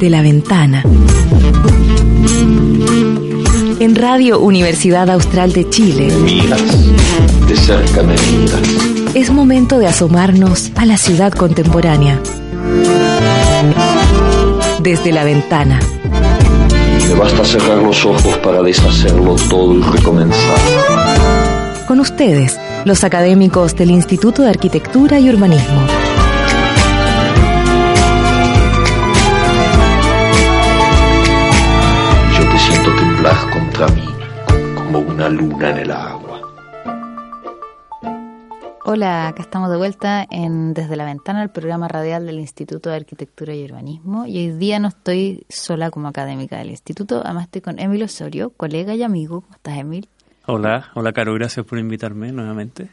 desde la ventana. En Radio Universidad Austral de Chile. Miras, de cerca me miras. Es momento de asomarnos a la ciudad contemporánea. Desde la ventana. Me basta cerrar los ojos para deshacerlo todo y recomenzar. Con ustedes, los académicos del Instituto de Arquitectura y Urbanismo. Siento temblar contra mí como una luna en el agua. Hola, acá estamos de vuelta en Desde la Ventana, el programa radial del Instituto de Arquitectura y Urbanismo. Y hoy día no estoy sola como académica del instituto, además estoy con Emil Osorio, colega y amigo. ¿Cómo estás, Emil? Hola, hola Caro, gracias por invitarme nuevamente.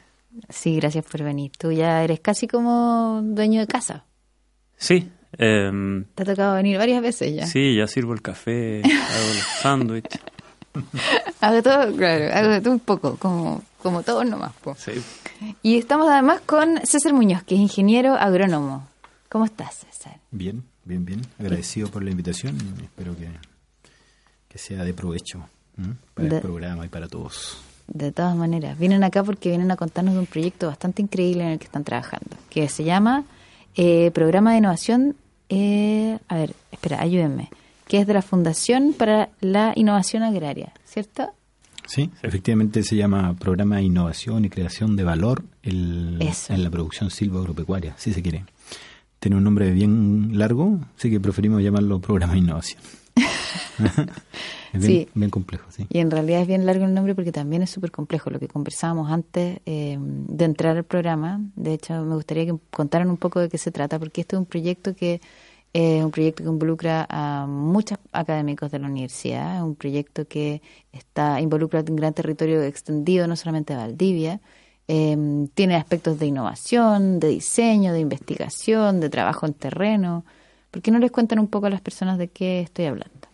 Sí, gracias por venir. Tú ya eres casi como dueño de casa. Sí. Em, Te ha tocado venir varias veces ya. sí, ya sirvo el café, hago los sándwiches. Hago todo, claro, hago de todo un poco, como, como todos nomás. po. Sí. Y estamos además con César Muñoz, que es ingeniero agrónomo. ¿Cómo estás, César? Bien, bien, bien. Agradecido por la invitación y espero que, que sea de provecho para De- el programa y para todos. De todas maneras, vienen acá porque vienen a contarnos de un proyecto bastante increíble en el que están trabajando, que se llama eh, Programa de Innovación, eh, a ver, espera, ayúdenme, que es de la Fundación para la Innovación Agraria, ¿cierto? Sí, efectivamente se llama Programa de Innovación y Creación de Valor el- en la producción silvoagropecuaria, si se quiere. Tiene un nombre bien largo, así que preferimos llamarlo Programa de Innovación. es bien, Sí. bien complejo, sí. Y en realidad es bien largo el nombre porque también es súper complejo, lo que conversábamos antes eh, de entrar al programa. De hecho, me gustaría que contaran un poco de qué se trata, porque este es un proyecto que es un proyecto que involucra a muchos académicos de la universidad, es un proyecto que está involucra un gran territorio extendido, no solamente Valdivia, eh, tiene aspectos de innovación, de diseño, de investigación, de trabajo en terreno. ¿Por qué no les cuentan un poco a las personas de qué estoy hablando?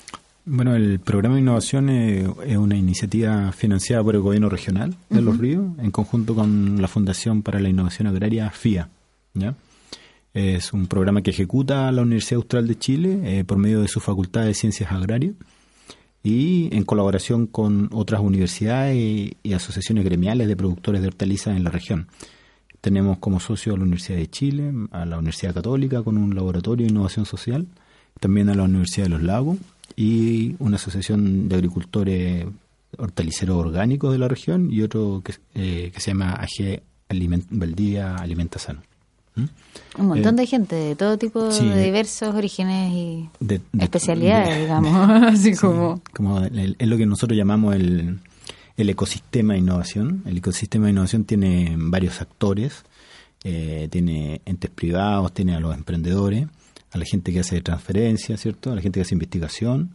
Bueno, el programa de innovación eh, es una iniciativa financiada por el gobierno regional de Los Ríos en conjunto con la Fundación para la Innovación Agraria FIA. ¿ya? Es un programa que ejecuta la Universidad Austral de Chile eh, por medio de su Facultad de Ciencias Agrarias y en colaboración con otras universidades y, y asociaciones gremiales de productores de hortalizas en la región. Tenemos como socio a la Universidad de Chile, a la Universidad Católica con un laboratorio de innovación social, también a la Universidad de los Lagos y una asociación de agricultores hortaliceros orgánicos de la región y otro que, eh, que se llama AG Aliment- Valdivia Alimenta Sano. ¿Mm? Un montón Eh, de gente de todo tipo sí, de diversos orígenes y de- de- especialidades, de- digamos, así Sí, como... como el- es lo que nosotros llamamos el, el ecosistema de innovación. El ecosistema de innovación tiene varios actores, eh, tiene entes privados, tiene a los emprendedores, a la gente que hace transferencia, ¿cierto? A la gente que hace investigación,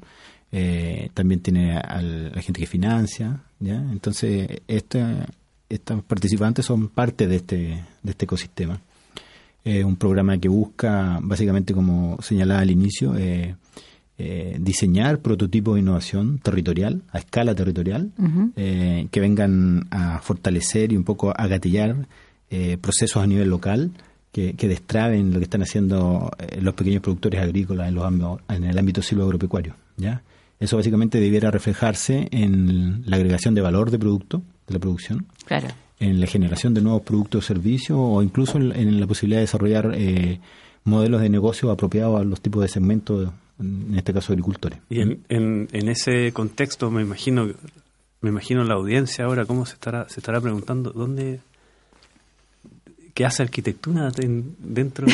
eh, también tiene a la gente que financia, ¿ya? Entonces, esta, estos participantes son parte de este, de este ecosistema. Es un programa que busca, básicamente, como señalaba al inicio, eh, eh, diseñar prototipos de innovación territorial, a escala territorial, eh, que vengan a fortalecer y un poco a gatillar eh, procesos a nivel local que, que destraben lo que están haciendo eh, los pequeños productores agrícolas en, los ámbitos- en el ámbito silvoagropecuario. ¿ya? Eso básicamente debiera reflejarse en la agregación de valor de producto, de la producción, Claro. en la generación de nuevos productos o servicios o incluso en, en la posibilidad de desarrollar eh, modelos de negocio apropiados a los tipos de segmentos, en este caso agricultores. Y en, en, en ese contexto me imagino me imagino la audiencia ahora cómo se estará se estará preguntando dónde qué hace arquitectura en- dentro de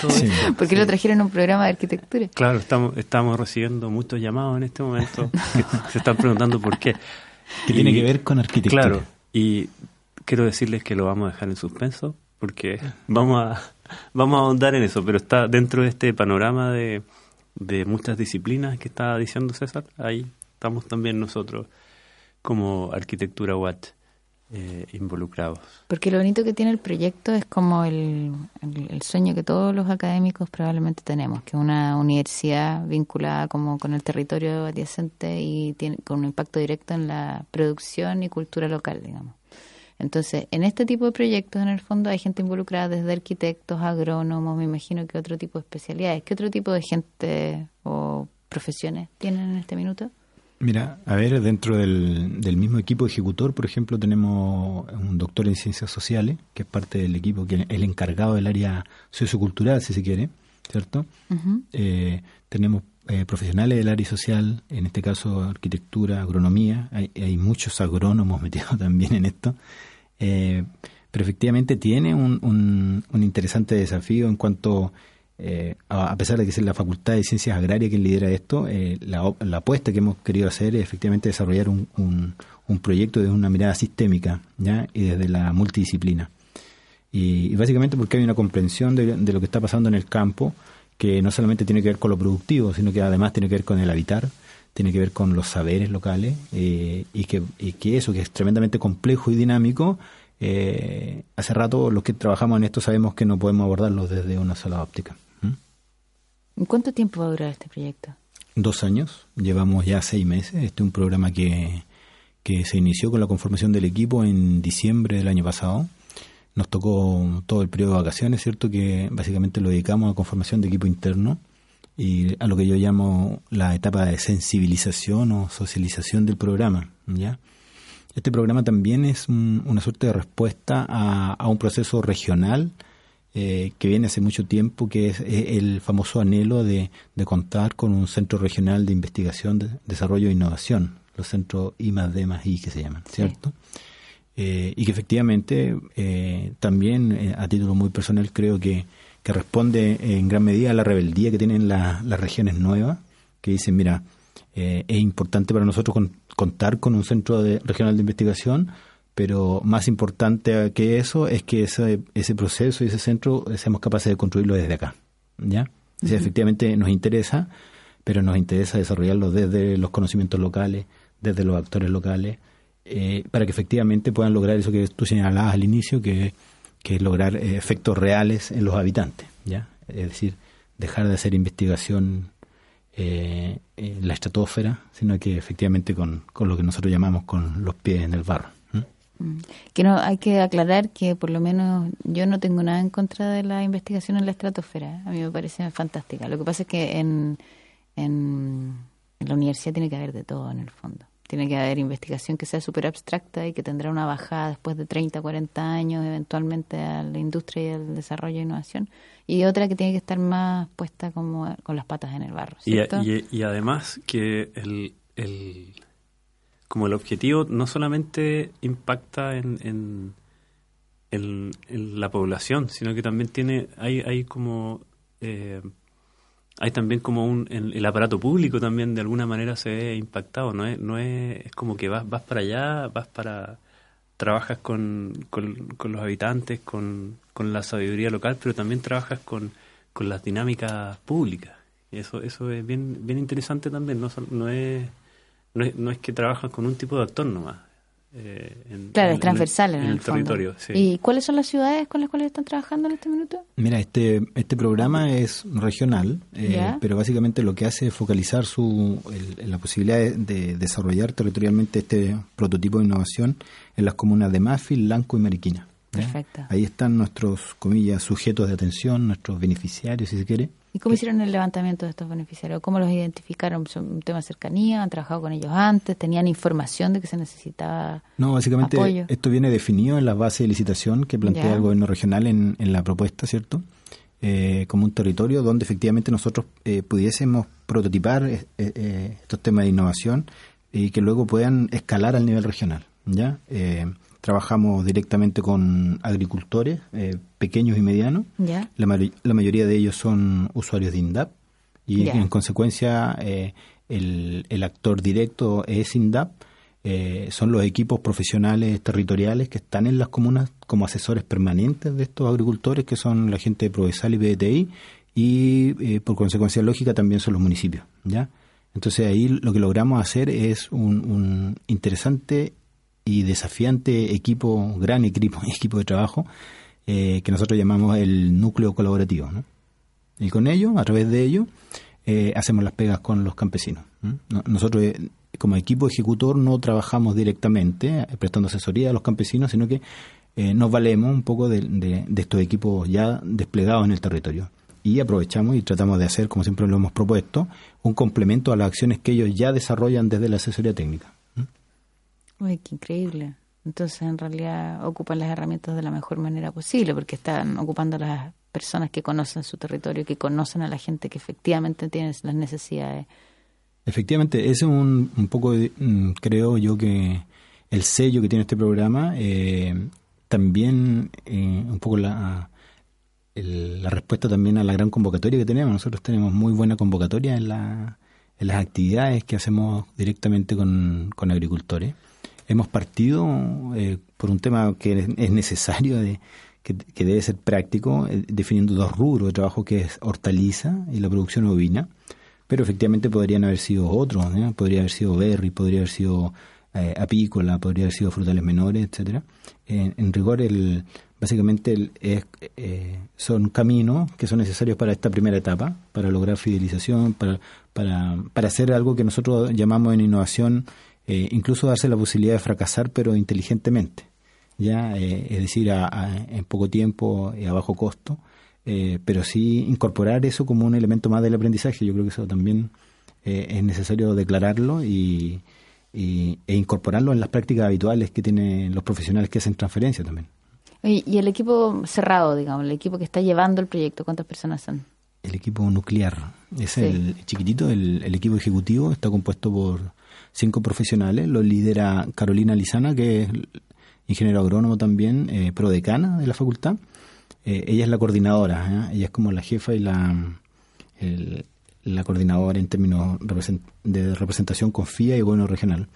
todo Sí. esto. ¿Por qué lo trajeron a un programa de arquitectura? Claro, estamos estamos recibiendo muchos llamados en este momento que se están preguntando por qué. Que tiene Y- que ver con arquitectura. Claro, y quiero decirles que lo vamos a dejar en suspenso porque vamos a vamos a ahondar en eso, pero está dentro de este panorama de, de muchas disciplinas que está diciendo César, ahí estamos también nosotros como Arquitectura Watt eh, involucrados. Porque lo bonito que tiene el proyecto es como el, el- el sueño que todos los académicos probablemente tenemos, que una universidad vinculada como con el territorio adyacente y tiene con un impacto directo en la producción y cultura local, digamos. Entonces, en este tipo de proyectos, en el fondo, hay gente involucrada desde arquitectos, agrónomos, me imagino que otro tipo de especialidades. ¿Qué otro tipo de gente o profesiones tienen en este minuto? Mira, a ver, dentro del, del mismo equipo ejecutor, por ejemplo, tenemos un doctor en ciencias sociales, que es parte del equipo, que es el encargado del área sociocultural, si se quiere, ¿cierto? Eh, tenemos eh, profesionales del área social, en este caso arquitectura, agronomía, hay, hay muchos agrónomos metidos también en esto, eh, pero efectivamente tiene un, un, un interesante desafío en cuanto eh, a pesar de que es la Facultad de Ciencias Agrarias quien lidera esto, eh, la, apuesta que hemos querido hacer es efectivamente desarrollar un, proyecto desde una mirada sistémica ¿ya? y desde la multidisciplina. Y, básicamente porque hay una comprensión de, de, lo que está pasando en el campo que no solamente tiene que ver con lo productivo, sino que además tiene que ver con el habitar, tiene que ver con los saberes locales eh, y, que, y que eso, que es tremendamente complejo y dinámico, eh, hace rato los que trabajamos en esto sabemos que no podemos abordarlo desde una sola óptica. ¿En cuánto tiempo va a durar este proyecto? Dos años, llevamos ya seis meses. Este es un programa que, que se inició con la conformación del equipo en diciembre del año pasado. Nos tocó todo el periodo de vacaciones, ¿cierto? Que básicamente lo dedicamos a conformación de equipo interno y a lo que yo llamo la etapa de sensibilización o socialización del programa, ¿ya? Este programa también es un, una suerte de respuesta a, a un proceso regional eh, que viene hace mucho tiempo, que es, es el famoso anhelo de, de, contar con un centro regional de investigación, de, desarrollo e innovación, los centros I más D más I que se llaman, ¿cierto? Sí. Eh, y que efectivamente eh, también eh, a título muy personal creo que, que responde en gran medida a la rebeldía que tienen la, las regiones nuevas, que dicen, mira, eh, es importante para nosotros con, contar con un centro de, regional de investigación, pero más importante que eso es que ese, ese proceso y ese centro seamos capaces de construirlo desde acá. ¿ya? Uh -huh. efectivamente nos interesa, pero nos interesa desarrollarlo desde los conocimientos locales, desde los actores locales, eh, para que efectivamente puedan lograr eso que tú señalabas al inicio, que, que es lograr eh, efectos reales en los habitantes. ¿ya? Es decir, dejar de hacer investigación eh, en la estratosfera, sino que efectivamente con, con lo que nosotros llamamos con los pies en el barro. Que no hay que aclarar que por lo menos yo no tengo nada en contra de la investigación en la estratosfera. A mí me parece fantástica. Lo que pasa es que en, en, en la universidad tiene que haber de todo en el fondo. Tiene que haber investigación que sea súper abstracta y que tendrá una bajada después de 30, 40 años eventualmente a la industria y al desarrollo e innovación. Y otra que tiene que estar más puesta como con las patas en el barro. Y, y, y, además que el, el como el objetivo no solamente impacta en, en, en, en la población, sino que también tiene, hay, hay como, eh, hay también como un, el, el, aparato público también de alguna manera se ve impactado, no es, no es, es como que vas, vas para allá, vas para, trabajas con, con, con los habitantes, con, con la sabiduría local, pero también trabajas con, con las dinámicas públicas. Eso, eso es bien, bien interesante también, no, no es no es, no es que trabajas con un tipo de actor nomás. Eh, en, claro, es transversal en, en, el, en el territorio. Sí. ¿Y cuáles son las ciudades con las cuales están trabajando en este minuto? Mira, este este programa es regional, eh, pero básicamente lo que hace es focalizar su el, la posibilidad de, de, desarrollar territorialmente este prototipo de innovación en las comunas de Mafil, Lanco y Mariquina. Perfecto. Ahí están nuestros, comillas, sujetos de atención, nuestros beneficiarios, si se quiere. ¿Y cómo hicieron el levantamiento de estos beneficiarios? ¿Cómo los identificaron? ¿Son un tema de cercanía? ¿Han trabajado con ellos antes? ¿Tenían información de que se necesitaba No, básicamente apoyo? esto viene definido en la base de licitación que plantea ya. el gobierno regional en, en la propuesta, ¿cierto? Eh, como un territorio donde efectivamente nosotros eh, pudiésemos prototipar eh, eh, estos temas de innovación y que luego puedan escalar al nivel regional, ¿ya? Eh, trabajamos directamente con agricultores eh, pequeños y medianos. Yeah. La, la, mayoría de ellos son usuarios de INDAP y yeah. en consecuencia eh, el, el, actor directo es INDAP. Eh, son los equipos profesionales territoriales que están en las comunas como asesores permanentes de estos agricultores, que son la gente de Provesal y BDTI, y eh, por consecuencia lógica también son los municipios. ¿ya? Entonces ahí lo que logramos hacer es un, un interesante y desafiante equipo, gran equipo, equipo de trabajo, eh, que nosotros llamamos el núcleo colaborativo. ¿no? Y con ello, a través de ello, eh, hacemos las pegas con los campesinos. ¿no? Nosotros eh, como equipo ejecutor no trabajamos directamente prestando asesoría a los campesinos, sino que nos valemos un poco de, de, estos equipos ya desplegados en el territorio. Y aprovechamos y tratamos de hacer, como siempre lo hemos propuesto, un complemento a las acciones que ellos ya desarrollan desde la asesoría técnica. Uy, qué increíble. Entonces, en realidad, ocupan las herramientas de la mejor manera posible, porque están ocupando las personas que conocen su territorio, que conocen a la gente que efectivamente tiene las necesidades. Efectivamente, ese es un, un poco, mm, creo yo que el sello que tiene este programa, eh, también eh, un poco la, respuesta también a la gran convocatoria que tenemos. Nosotros tenemos muy buena convocatoria en, la, en las actividades que hacemos directamente con agricultores. Hemos partido eh, por un tema que es necesario de que, debe ser práctico, eh, definiendo dos rubros de trabajo que es hortaliza y la producción ovina, pero efectivamente podrían haber sido otros, podría haber sido berry, podría haber sido eh, apícola, podría haber sido frutales menores, etcétera. En, rigor, el, básicamente el, es, eh, son caminos que son necesarios para esta primera etapa, para lograr fidelización, para, para, para hacer algo que nosotros llamamos en innovación, incluso darse la posibilidad de fracasar, pero inteligentemente ya eh, es decir, en poco tiempo y a bajo costo, eh, pero sí incorporar eso como un elemento más del aprendizaje. Yo creo que eso también eh, es necesario declararlo y, e incorporarlo en las prácticas habituales que tienen los profesionales que hacen transferencia también. Y, el equipo cerrado, digamos, el equipo que está llevando el proyecto, ¿cuántas personas son? El equipo nuclear, es el chiquitito, el, el equipo ejecutivo está compuesto por cinco profesionales, lo lidera Carolina Lizana, que es ingeniero agrónomo también, eh, prodecana de la facultad. Eh, ella es la coordinadora, ¿eh? ella es como la jefa y la, la coordinadora en términos de representación con FIA y gobierno regional.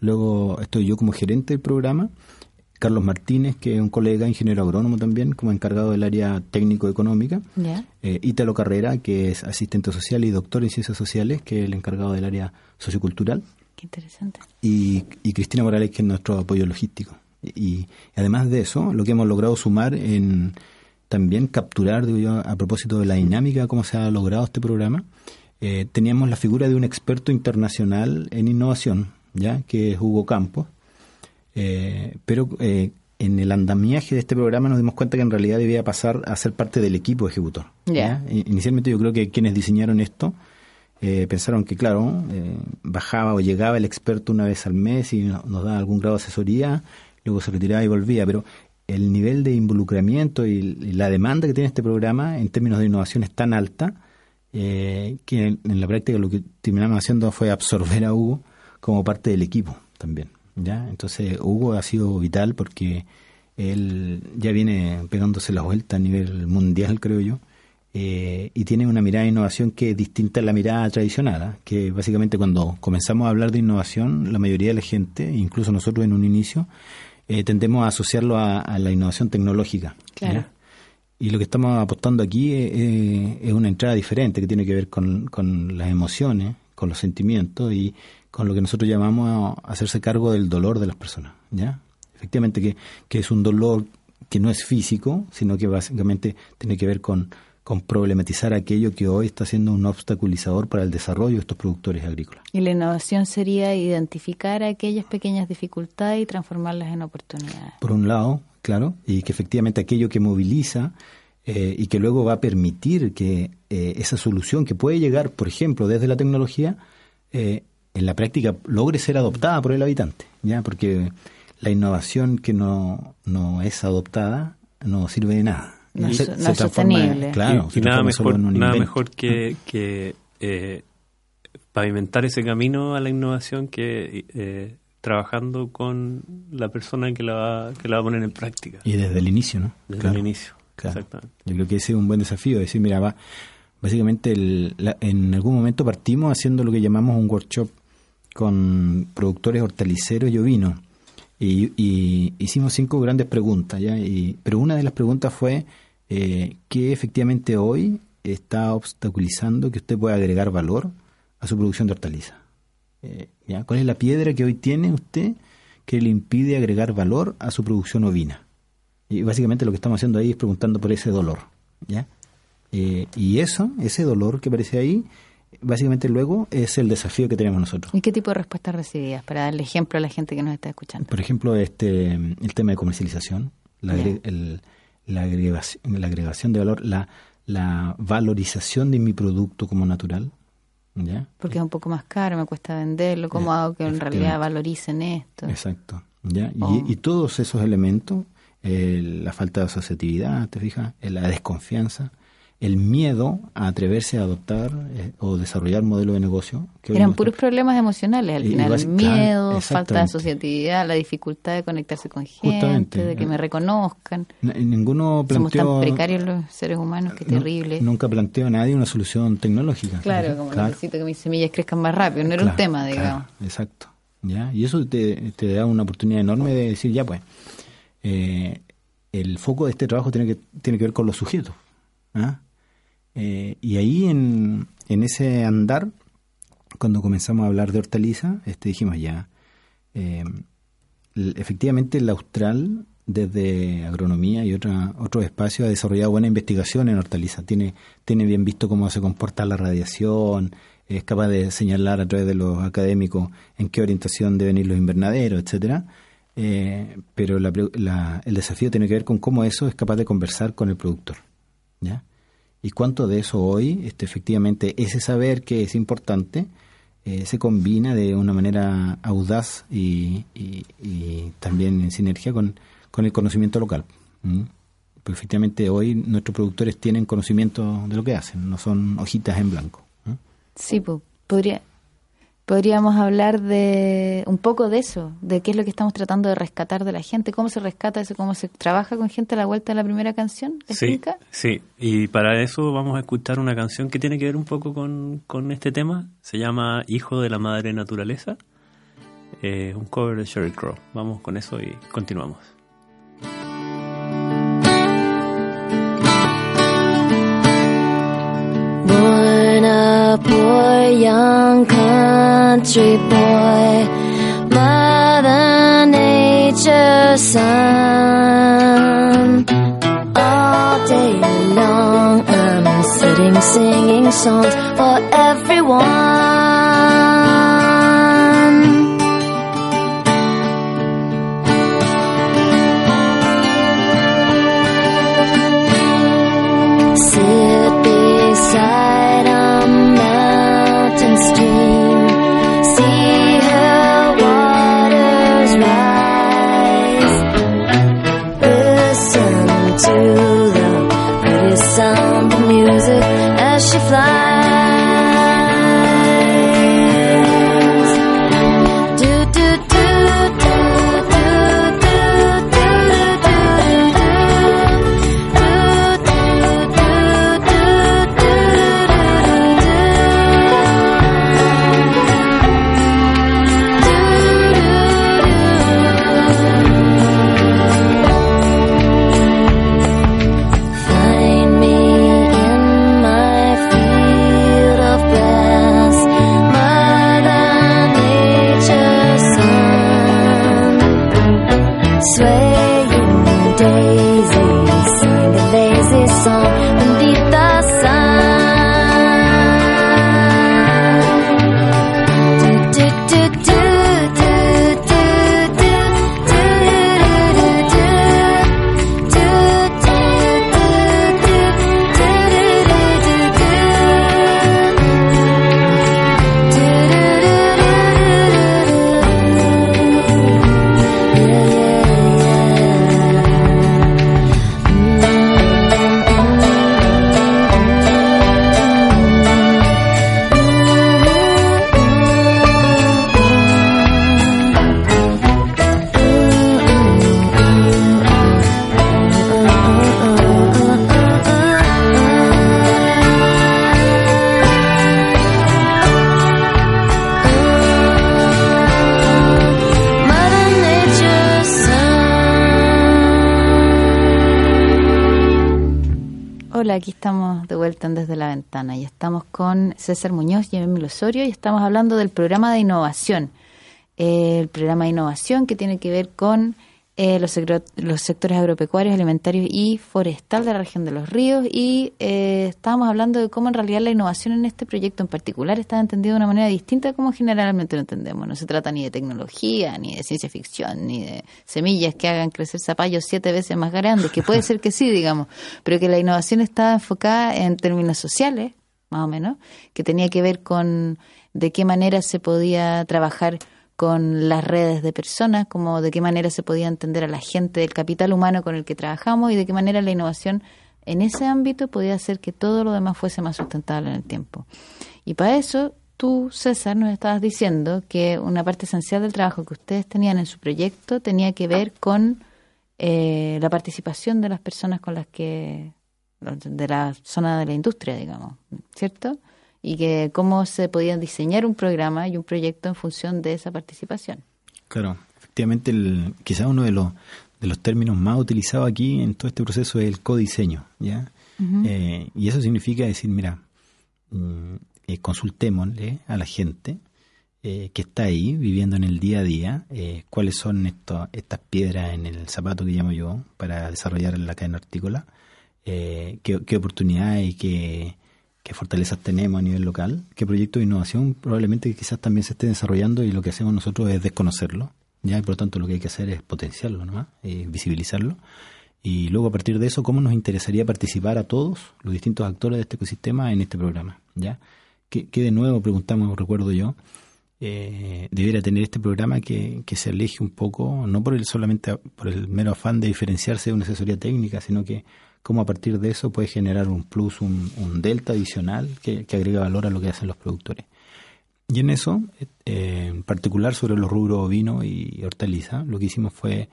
Luego estoy yo como gerente del programa, Carlos Martínez, que es un colega ingeniero agrónomo también, como encargado del área técnico-económica. Eh, Ítalo Carrera, que es asistente social y doctor en ciencias sociales, que es el encargado del área sociocultural. Qué interesante. Y, y Cristina Morales, que es nuestro apoyo logístico. Y, además de eso, lo que hemos logrado sumar en también capturar, digo yo, a propósito de la dinámica, cómo se ha logrado este programa, eh, teníamos la figura de un experto internacional en innovación, ya que es Hugo Campos, eh, pero eh, en el andamiaje de este programa nos dimos cuenta que en realidad debía pasar a ser parte del equipo ejecutor. Inicialmente yo creo que quienes diseñaron esto pensaron que, claro, bajaba o llegaba el experto una vez al mes y nos, nos daba algún grado de asesoría, luego se retiraba y volvía, pero el nivel de involucramiento y, la demanda que tiene este programa en términos de innovación es tan alta eh, que en, la práctica lo que terminamos haciendo fue absorber a Hugo como parte del equipo también. ¿ya? Entonces Hugo ha sido vital porque él ya viene pegándose la vuelta a nivel mundial, creo yo, eh, y tiene una mirada de innovación que es distinta a la mirada tradicional, que básicamente cuando comenzamos a hablar de innovación, la mayoría de la gente, incluso nosotros en un inicio, eh, tendemos a asociarlo a, la innovación tecnológica. Claro. Y lo que estamos apostando aquí es, una entrada diferente que tiene que ver con, las emociones, con los sentimientos y con lo que nosotros llamamos a hacerse cargo del dolor de las personas. ¿ya? Efectivamente que, que es un dolor que no es físico, sino que básicamente tiene que ver con con problematizar aquello que hoy está siendo un obstaculizador para el desarrollo de estos productores agrícolas. Y la innovación sería identificar aquellas pequeñas dificultades y transformarlas en oportunidades. Por un lado, claro, y que efectivamente aquello que moviliza eh, y que luego va a permitir que eh, esa solución que puede llegar, por ejemplo, desde la tecnología, eh, en la práctica logre ser adoptada por el habitante, ya, porque la innovación que no, no es adoptada no sirve de nada no, es sostenible. Claro, y, nada, mejor, nada mejor que, que eh, pavimentar ese camino a la innovación que eh, trabajando con la persona que la, va, que la va a poner en práctica. Y desde el inicio, ¿no? Desde el inicio, exactamente. Yo creo que ese es un buen desafío, decir, mira, va, básicamente en algún momento partimos haciendo lo que llamamos un workshop con productores hortaliceros y ovinos y, hicimos cinco grandes preguntas, ¿ya? Y, pero una de las preguntas fue eh, ¿qué efectivamente hoy está obstaculizando que usted pueda agregar valor a su producción de hortaliza? Eh, ¿ya? ¿Cuál es la piedra que hoy tiene usted que le impide agregar valor a su producción ovina? Y básicamente lo que estamos haciendo ahí es preguntando por ese dolor. ¿ya? Eh, y eso, ese dolor que aparece ahí, básicamente luego es el desafío que tenemos nosotros. ¿Y qué tipo de respuestas recibidas? Para darle ejemplo a la gente que nos está escuchando. Por ejemplo, este el tema de comercialización, la, el- la, agregación, la agregación de valor, la, la valorización de mi producto como natural. ¿ya? Porque es un poco más caro, me cuesta venderlo. ¿Cómo Eh, hago que en realidad valoricen esto? Exacto. ¿ya? Y, Oh. y todos esos elementos, eh, la falta de asociatividad, ¿te fijas? Eh, La desconfianza, el miedo a atreverse a adoptar eh, o desarrollar modelo de negocio. que Eran puros está- problemas emocionales al final. basi- miedo, claro, falta de asociatividad, la dificultad de conectarse con gente, Justamente. de que me reconozcan. Ninguno Somos planteó... tan precarios los seres humanos, que terrible. Nunca planteó a nadie una solución tecnológica. Claro, como necesito que mis semillas crezcan más rápido. No era un tema, digamos. exacto. ¿ya? Y eso te, te da una oportunidad enorme de decir, ya pues, eh, el foco de este trabajo tiene que, tiene que ver con los sujetos. ¿ah? Eh, y ahí en, en ese andar, cuando comenzamos a hablar de hortaliza, este, dijimos ya, eh, efectivamente el austral desde agronomía y otra, otros espacios ha desarrollado buena investigación en hortaliza. Tiene, tiene bien visto cómo se comporta la radiación, es capaz de señalar a través de los académicos en qué orientación deben ir los invernaderos, etcétera. Eh, pero la la- el desafío tiene que ver con cómo eso es capaz de conversar con el productor. ¿ya? Y cuánto de eso hoy, este, efectivamente, ese saber que es importante, eh, se combina de una manera audaz y, y- y también en sinergia con, con el conocimiento local. ¿m? Porque efectivamente hoy nuestros productores tienen conocimiento de lo que hacen, no son hojitas en blanco. ¿m? Sí, podría, podríamos hablar de un poco de eso, de qué es lo que estamos tratando de rescatar de la gente, cómo se rescata eso, cómo se trabaja con gente a la vuelta de la primera canción. ¿La Sí, sí, y para eso vamos a escuchar una canción que tiene que ver un poco con, con este tema. Se llama Hijo de la Madre Naturaleza. Eh, un cover de Sheryl Crow. Vamos con eso y continuamos. A poor young country boy, Mother Nature's son. All day long, I'm sitting singing songs for everyone. César Muñoz y Emilio Osorio y estamos hablando del programa de innovación. Eh, el programa de innovación que tiene que ver con eh, los, sectores agropecuarios, alimentarios y forestal de la región de los ríos y eh, estábamos hablando de cómo en realidad la innovación en este proyecto en particular está entendida de una manera distinta como generalmente lo entendemos. No se trata ni de tecnología, ni de ciencia ficción, ni de semillas que hagan crecer zapallos siete veces más grandes, que puede ser que sí, digamos, pero que la innovación está enfocada en términos sociales, más o menos, que tenía que ver con de qué manera se podía trabajar con las redes de personas, como de qué manera se podía entender a la gente del capital humano con el que trabajamos y de qué manera la innovación en ese ámbito podía hacer que todo lo demás fuese más sustentable en el tiempo. Y para eso, tú, César, nos estabas diciendo que una parte esencial del trabajo que ustedes tenían en su proyecto tenía que ver con eh, la participación de las personas con las que de la zona de la industria, digamos, ¿cierto? Y que cómo se podía diseñar un programa y un proyecto en función de esa participación. Claro, efectivamente, el, quizás uno de los, de los términos más utilizados aquí en todo este proceso es el codiseño, ¿ya? Eh, y eso significa decir, mira, mm, eh, consultémosle a la gente eh, que está ahí viviendo en el día a día eh, cuáles son esto- estas piedras en el zapato que llamo yo para desarrollar la cadena hortícola, eh, qué, qué oportunidades y qué, fortalezas tenemos a nivel local, qué proyectos de innovación probablemente quizás también se estén desarrollando y lo que hacemos nosotros es desconocerlo, ya y por lo tanto lo que hay que hacer es potenciarlo nomás, eh, visibilizarlo. Y luego a partir de eso cómo nos interesaría participar a todos los distintos actores de este ecosistema en este programa, ya que, que de nuevo preguntamos, recuerdo yo, eh, debiera tener este programa que, que se aleje un poco, no por el solamente por el mero afán de diferenciarse de una asesoría técnica, sino que cómo a partir de eso puede generar un plus, un, delta adicional que, agrega valor a lo que hacen los productores. Y en eso, eh, en particular sobre los rubros ovino y hortaliza, lo que hicimos fue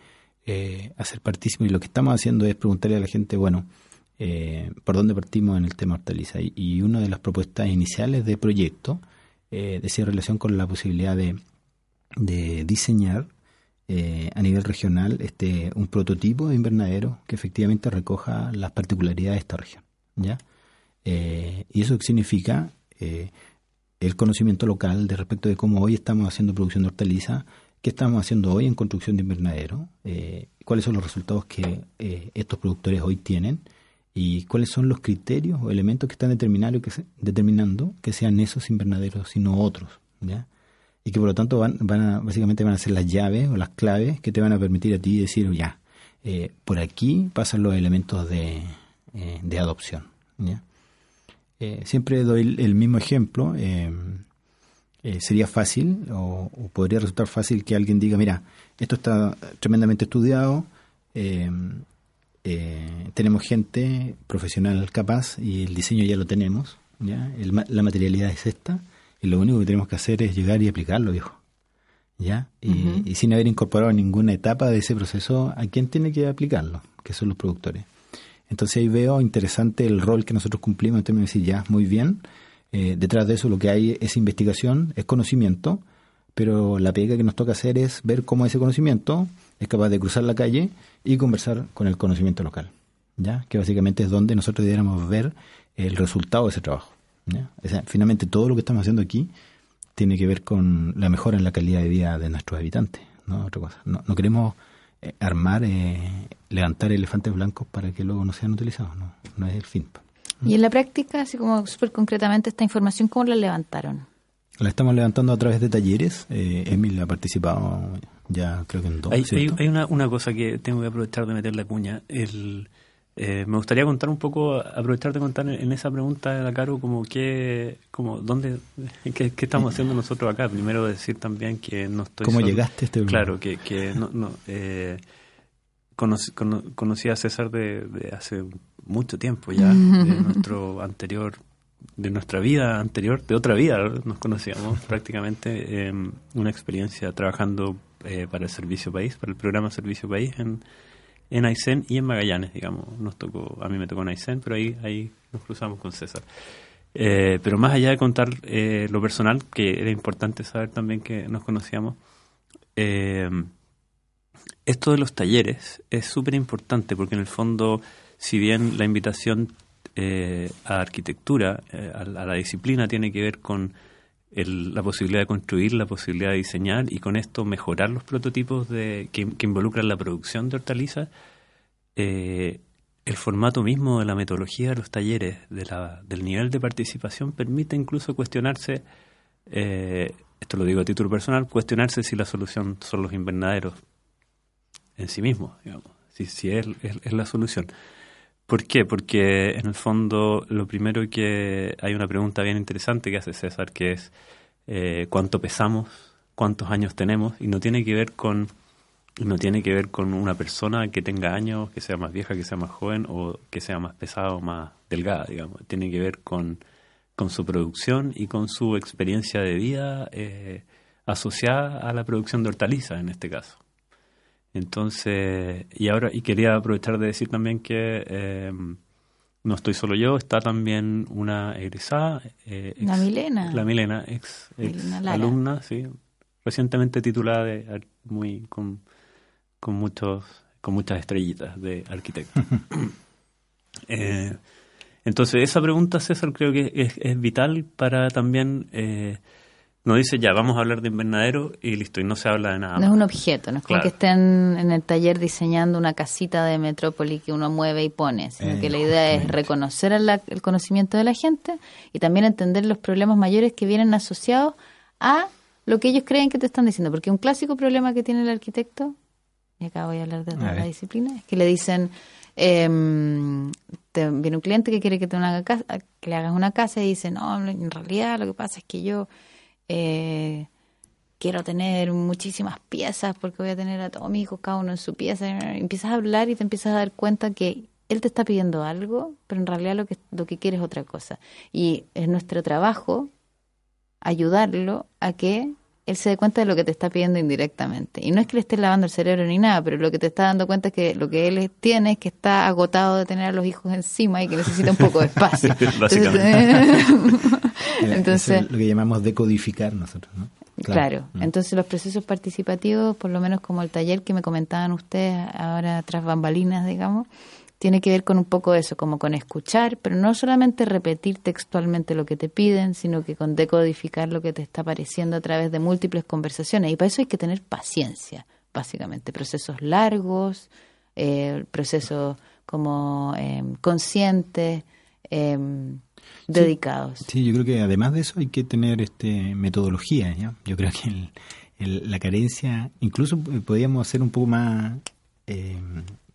eh, hacer partícipe y lo que estamos haciendo es preguntarle a la gente, bueno, eh, ¿por dónde partimos en el tema hortaliza? Y, una de las propuestas iniciales de proyecto decía relación con la posibilidad de diseñar eh, a nivel regional este un prototipo de invernadero que efectivamente recoja las particularidades de esta región. ¿ya? Eh, y eso significa eh, el conocimiento local de respecto de cómo hoy estamos haciendo producción de hortaliza, qué estamos haciendo hoy en construcción de invernadero, eh, cuáles son los resultados que estos productores hoy tienen y cuáles son los criterios o elementos que están determinando que, se- determinando que sean esos invernaderos y no otros. ¿ya? Y que por lo tanto van, van a, básicamente van a ser las llaves o las claves que te van a permitir a ti decir, ya, eh, por aquí pasan los elementos de, eh, de adopción. ¿ya? Eh, siempre doy el, mismo ejemplo. eh, sería fácil o, podría resultar fácil que alguien diga, mira, esto está tremendamente estudiado, tenemos gente profesional capaz y el diseño ya lo tenemos, ¿ya? El la materialidad es esta y lo único que tenemos que hacer es llegar y aplicarlo, viejo. ¿Ya? Y, y sin haber incorporado ninguna etapa de ese proceso, ¿a quién tiene que aplicarlo? Que son los productores. Entonces ahí veo interesante el rol que nosotros cumplimos en términos de decir, ya, muy bien, eh, detrás de eso lo que hay es investigación, es conocimiento, pero la pega que nos toca hacer es ver cómo ese conocimiento es capaz de cruzar la calle y conversar con el conocimiento local, ¿ya? Que básicamente es donde nosotros debiéramos ver el resultado de ese trabajo, ¿ya? O sea, finalmente todo lo que estamos haciendo aquí tiene que ver con la mejora en la calidad de vida de nuestros habitantes, no otra cosa. No, no queremos eh, armar, eh, levantar elefantes blancos para que luego no sean utilizados, no, no es el fin. Y en la práctica, así como súper concretamente, esta información, ¿cómo la levantaron? La estamos levantando a través de talleres. Eh, Emil ha participado ya creo que en dos. Hay, hay, hay una, una cosa que tengo que aprovechar de meter la cuña. El, eh, me gustaría contar un poco, aprovechar de contar en, esa pregunta de la Caro, como qué, como dónde, qué, qué estamos haciendo nosotros acá. Primero decir también que no estoy. ¿Cómo solo. llegaste a este programa? Claro, que, que no, no, eh, conocí, cono- conocí a César de, de hace mucho tiempo ya, de nuestro anterior, de nuestra vida anterior, de otra vida nos conocíamos prácticamente, eh, una experiencia trabajando eh, para el Servicio País, para el programa Servicio País en, en Aysén y en Magallanes, digamos. Nos tocó, a mí me tocó en Aysén, pero ahí, ahí nos cruzamos con César. Eh, pero más allá de contar eh, lo personal, que era importante saber también que nos conocíamos, eh, esto de los talleres es súper importante porque en el fondo, si bien la invitación eh, a arquitectura, a la disciplina, tiene que ver con el- la posibilidad de construir, la posibilidad de diseñar y con esto mejorar los prototipos de, que, involucran la producción de hortalizas, eh, el formato mismo de la metodología de los talleres, de la, del nivel de participación, permite incluso cuestionarse, eh, esto lo digo a título personal, cuestionarse si la solución son los invernaderos en sí mismos, si, si es- es la solución. ¿Por qué? Porque en el fondo lo primero que hay una pregunta bien interesante que hace César, que es eh, cuánto pesamos, cuántos años tenemos, y no tiene que ver con no tiene que ver con una persona que tenga años, que sea más vieja, que sea más joven o que sea más pesada o más delgada, digamos. Tiene que ver con, con su producción y con su experiencia de vida eh, asociada a la producción de hortalizas en este caso. Entonces, y ahora, y quería aprovechar de decir también que eh, no estoy solo yo, está también una egresada. eh, La Milena. La Milena, ex, Milena alumna, sí, recientemente titulada de muy con, con muchos con muchas estrellitas de arquitecto. Eh, entonces, esa pregunta, César, creo que es, es vital para también. Eh, nos dice ya, vamos a hablar de invernadero y listo, y no se habla de nada. No es un objeto, no es como que estén en el taller diseñando una casita de metrópoli que uno mueve y pone, sino Eh, que la idea es reconocer la- el conocimiento de la gente y también entender los problemas mayores que vienen asociados a lo que ellos creen que te están diciendo. Porque un clásico problema que tiene el arquitecto, y acá voy a hablar de A otra ver. disciplina, es que le dicen, em, te viene un cliente que quiere que, te haga casa- que le hagas una casa y dice, no, en realidad lo que pasa es que yo... eh, quiero tener muchísimas piezas porque voy a tener a todos mis hijos cada uno en su pieza. Empiezas a hablar y te empiezas a dar cuenta que él te está pidiendo algo, pero en realidad lo que, lo que quiere es otra cosa. Y es nuestro trabajo ayudarlo a que él se dé cuenta de lo que te está pidiendo indirectamente. Y no es que le estés lavando el cerebro ni nada, pero lo que te está dando cuenta es que lo que él tiene es que está agotado de tener a los hijos encima y que necesita un poco de espacio. Básicamente. Entonces, es lo que llamamos decodificar nosotros, ¿no? Claro, Mm. entonces los procesos participativos, por lo menos como el taller que me comentaban ustedes ahora tras bambalinas, digamos, tiene que ver con un poco eso, como con escuchar, pero no solamente repetir textualmente lo que te piden, sino que con decodificar lo que te está apareciendo a través de múltiples conversaciones. Y para eso hay que tener paciencia, básicamente. Procesos largos, eh, procesos como eh, conscientes, eh, dedicados. Sí, yo creo que además de eso hay que tener este metodología. ¿ya? Yo creo que el- el- la carencia, incluso eh, podríamos ser un poco más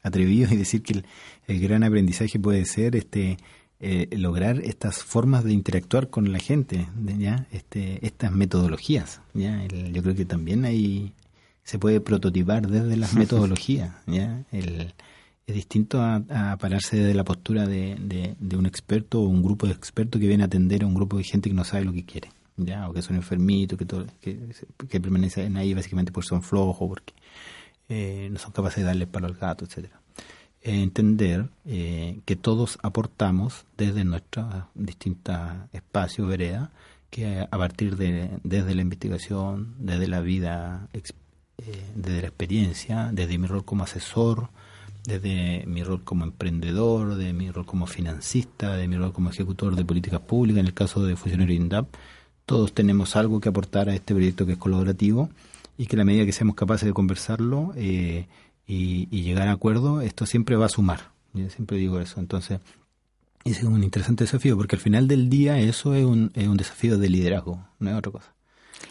atrevidos y decir que el, el gran aprendizaje puede ser este eh, lograr estas formas de interactuar con la gente, ya este estas metodologías. ya El- yo creo que también ahí se puede prototipar desde las metodologías. ya el, es distinto a, a pararse de la postura de, de- de un experto o un grupo de expertos que viene a atender a un grupo de gente que no sabe lo que quiere, ya o que son enfermitos, que, todo, que, que permanecen ahí básicamente porque son flojos, porque eh, no son capaces de darle palo al gato, etcétera. Eh, entender eh, que todos aportamos desde nuestros distintos espacios, vereda, que a partir de desde la investigación, desde la vida, eh, desde la experiencia, desde mi rol como asesor, desde mi rol como emprendedor, de mi rol como financista, de mi rol como ejecutor de políticas públicas, en el caso de funcionario INDAP, todos tenemos algo que aportar a este proyecto que es colaborativo y que la medida que seamos capaces de conversarlo eh, y, y llegar a acuerdo, esto siempre va a sumar. Yo siempre digo eso. Entonces, ese es un interesante desafío, porque al final del día eso es un, es un desafío de liderazgo, no es otra cosa.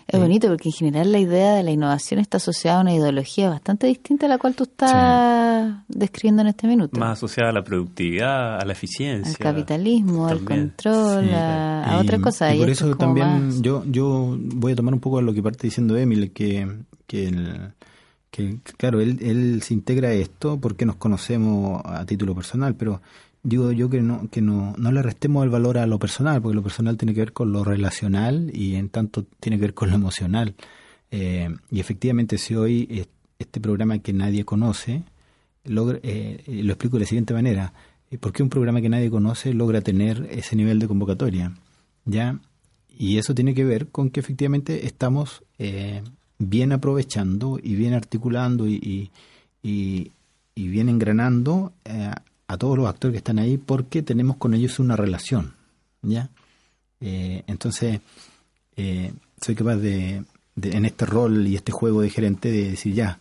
Es bonito porque en general la idea de la innovación está asociada a una ideología bastante distinta a la cual tú estás describiendo en este minuto. Más asociada a la productividad, a la eficiencia. al capitalismo, al control, Sí. a, a Y- otras cosas. Y por eso es también más- yo yo voy a tomar un poco a lo que parte diciendo Emil, que, que, el- que, claro, él, él se integra a esto porque nos conocemos a título personal, pero digo yo que no que no, no le restemos el valor a lo personal, porque lo personal tiene que ver con lo relacional y en tanto tiene que ver con lo emocional. Eh, y efectivamente, si hoy es- este programa que nadie conoce, logra, eh, eh, lo explico de la siguiente manera. ¿Por qué un programa que nadie conoce logra tener ese nivel de convocatoria? ¿Ya? Y eso tiene que ver con que efectivamente estamos eh, bien aprovechando y bien articulando y, y, bien engranando a todos los actores que están ahí porque tenemos con ellos una relación. ¿Ya? Eh, entonces, eh, soy capaz de, en este rol y este juego de gerente, de decir, ya,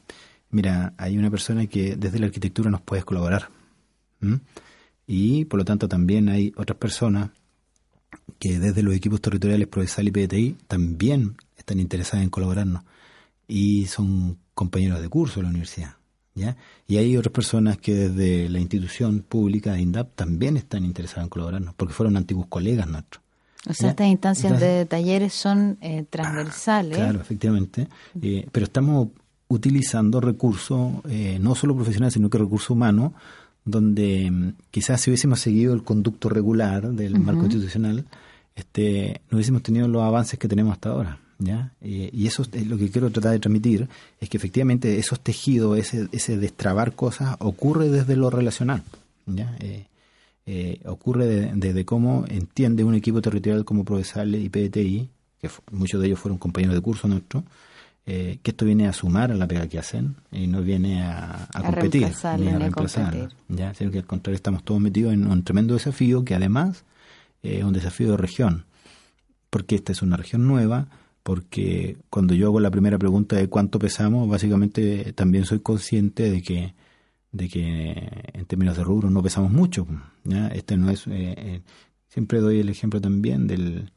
mira, hay una persona que desde la arquitectura nos puede colaborar. Y por lo tanto también hay otras personas que desde los equipos territoriales Provesal y PTI también están interesadas en colaborarnos y son compañeros de curso de la universidad. ¿Ya? Y hay otras personas que desde la institución pública de INDAP también están interesadas en colaborarnos, porque fueron antiguos colegas nuestros. O sea, ¿Ya? estas instancias Entonces- de talleres son eh, transversales. Claro, efectivamente. Eh, pero estamos utilizando recursos, eh, no solo profesionales, sino que recursos humanos, donde mm, quizás si hubiésemos seguido el conducto regular del marco institucional, este, no hubiésemos tenido los avances que tenemos hasta ahora. ¿Ya? Eh, y eso es lo que quiero tratar de transmitir, es que efectivamente esos tejidos, ese, ese destrabar cosas, ocurre desde lo relacional. ¿ya? Eh, eh, ocurre de- desde cómo entiende un equipo territorial como Provesale y PDTI, que muchos de ellos fueron compañeros de curso nuestros, eh, que esto viene a sumar a la pega que hacen y no viene a, a A competir reemplazar, ni a reemplazar. competir. ¿ya? Sino que al contrario estamos todos metidos en un tremendo desafío que además es un desafío de región, porque esta es una región nueva, porque cuando yo hago la primera pregunta de cuánto pesamos, básicamente también soy consciente de que de que en términos de rubro no pesamos mucho. ¿ya? Este no es eh, eh, siempre doy el ejemplo también del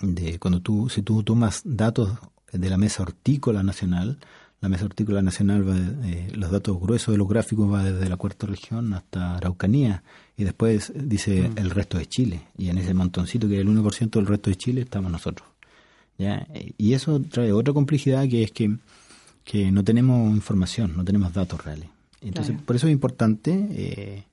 de cuando tú si tú tomas datos de la mesa hortícola nacional, la mesa hortícola nacional va de- eh, los datos gruesos de los gráficos va desde la cuarta región hasta Araucanía y después dice el resto de Chile y en ese montoncito que es el 1% del resto de Chile estamos nosotros. ¿Ya? Y eso trae otra complejidad que es que, que no tenemos información, no tenemos datos reales. Entonces, Claro. por eso es importante eh,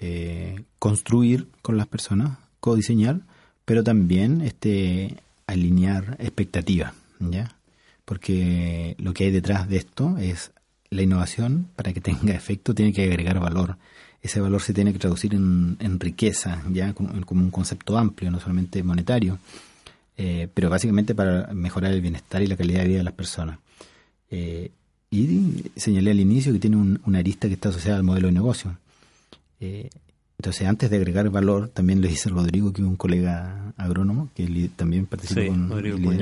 eh, construir con las personas, codiseñar, pero también este alinear expectativas, ¿ya? Porque lo que hay detrás de esto es la innovación, para que tenga efecto, tiene que agregar valor. Ese valor se tiene que traducir en, en riqueza, ya como, como un concepto amplio, no solamente monetario, eh, pero básicamente para mejorar el bienestar y la calidad de vida de las personas. Eh, y señalé al inicio que tiene un- una arista que está asociada al modelo de negocio. Eh, entonces, antes de agregar valor, también lo dice Rodrigo, que es un colega agrónomo, que también participa Sí, con Rodrigo.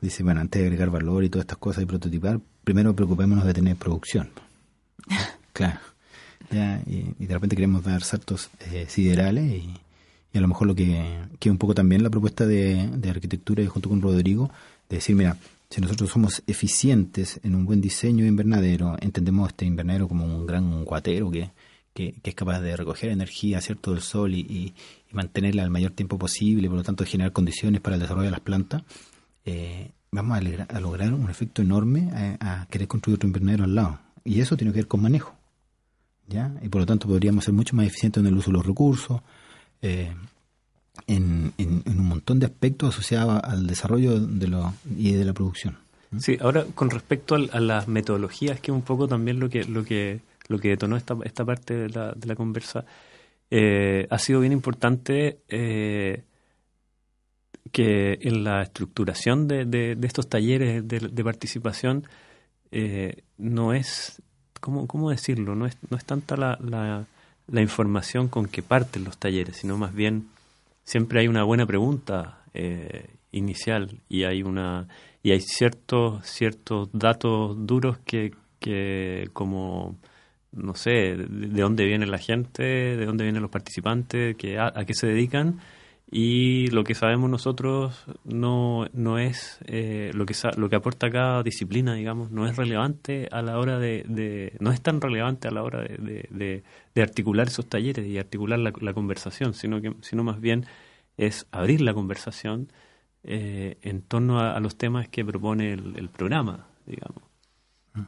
Dice, bueno, antes de agregar valor y todas estas cosas y prototipar, primero preocupémonos de tener producción. claro. Ya, y, y de repente queremos dar saltos eh, siderales y, y a lo mejor lo que, que un poco también la propuesta de, de arquitectura y junto con Rodrigo, de decir, mira, si nosotros somos eficientes en un buen diseño de invernadero, entendemos este invernadero como un gran guatero que, que, es capaz de recoger energía cierto del sol y, y- mantenerla al mayor tiempo posible, por lo tanto generar condiciones para el desarrollo de las plantas, eh, vamos a lograr un efecto enorme a, a querer construir otro invernadero al lado. Y eso tiene que ver con manejo. ¿ya? Y por lo tanto podríamos ser mucho más eficientes en el uso de los recursos, eh, en, un montón de aspectos asociados al desarrollo de lo, y de la producción. Sí, ahora con respecto a, las metodologías, que es un poco también lo que lo que lo que detonó esta, esta parte de la, conversa, eh, ha sido bien importante eh, que en la estructuración de, de- estos talleres de, participación no es, ¿cómo, cómo decirlo? No es, no es tanta la, la información con que parten los talleres, sino más bien siempre hay una buena pregunta eh, inicial y hay una y hay ciertos ciertos datos duros que, que como no sé de, de dónde viene la gente de dónde vienen los participantes que a, a qué se dedican y lo que sabemos nosotros no, no es eh, lo que lo que aporta cada disciplina digamos no es relevante a la hora de, de- no es tan relevante a la hora de, de- de- de articular esos talleres y articular la, la conversación sino que sino más bien es abrir la conversación eh, en torno a, a los temas que propone el, el programa digamos.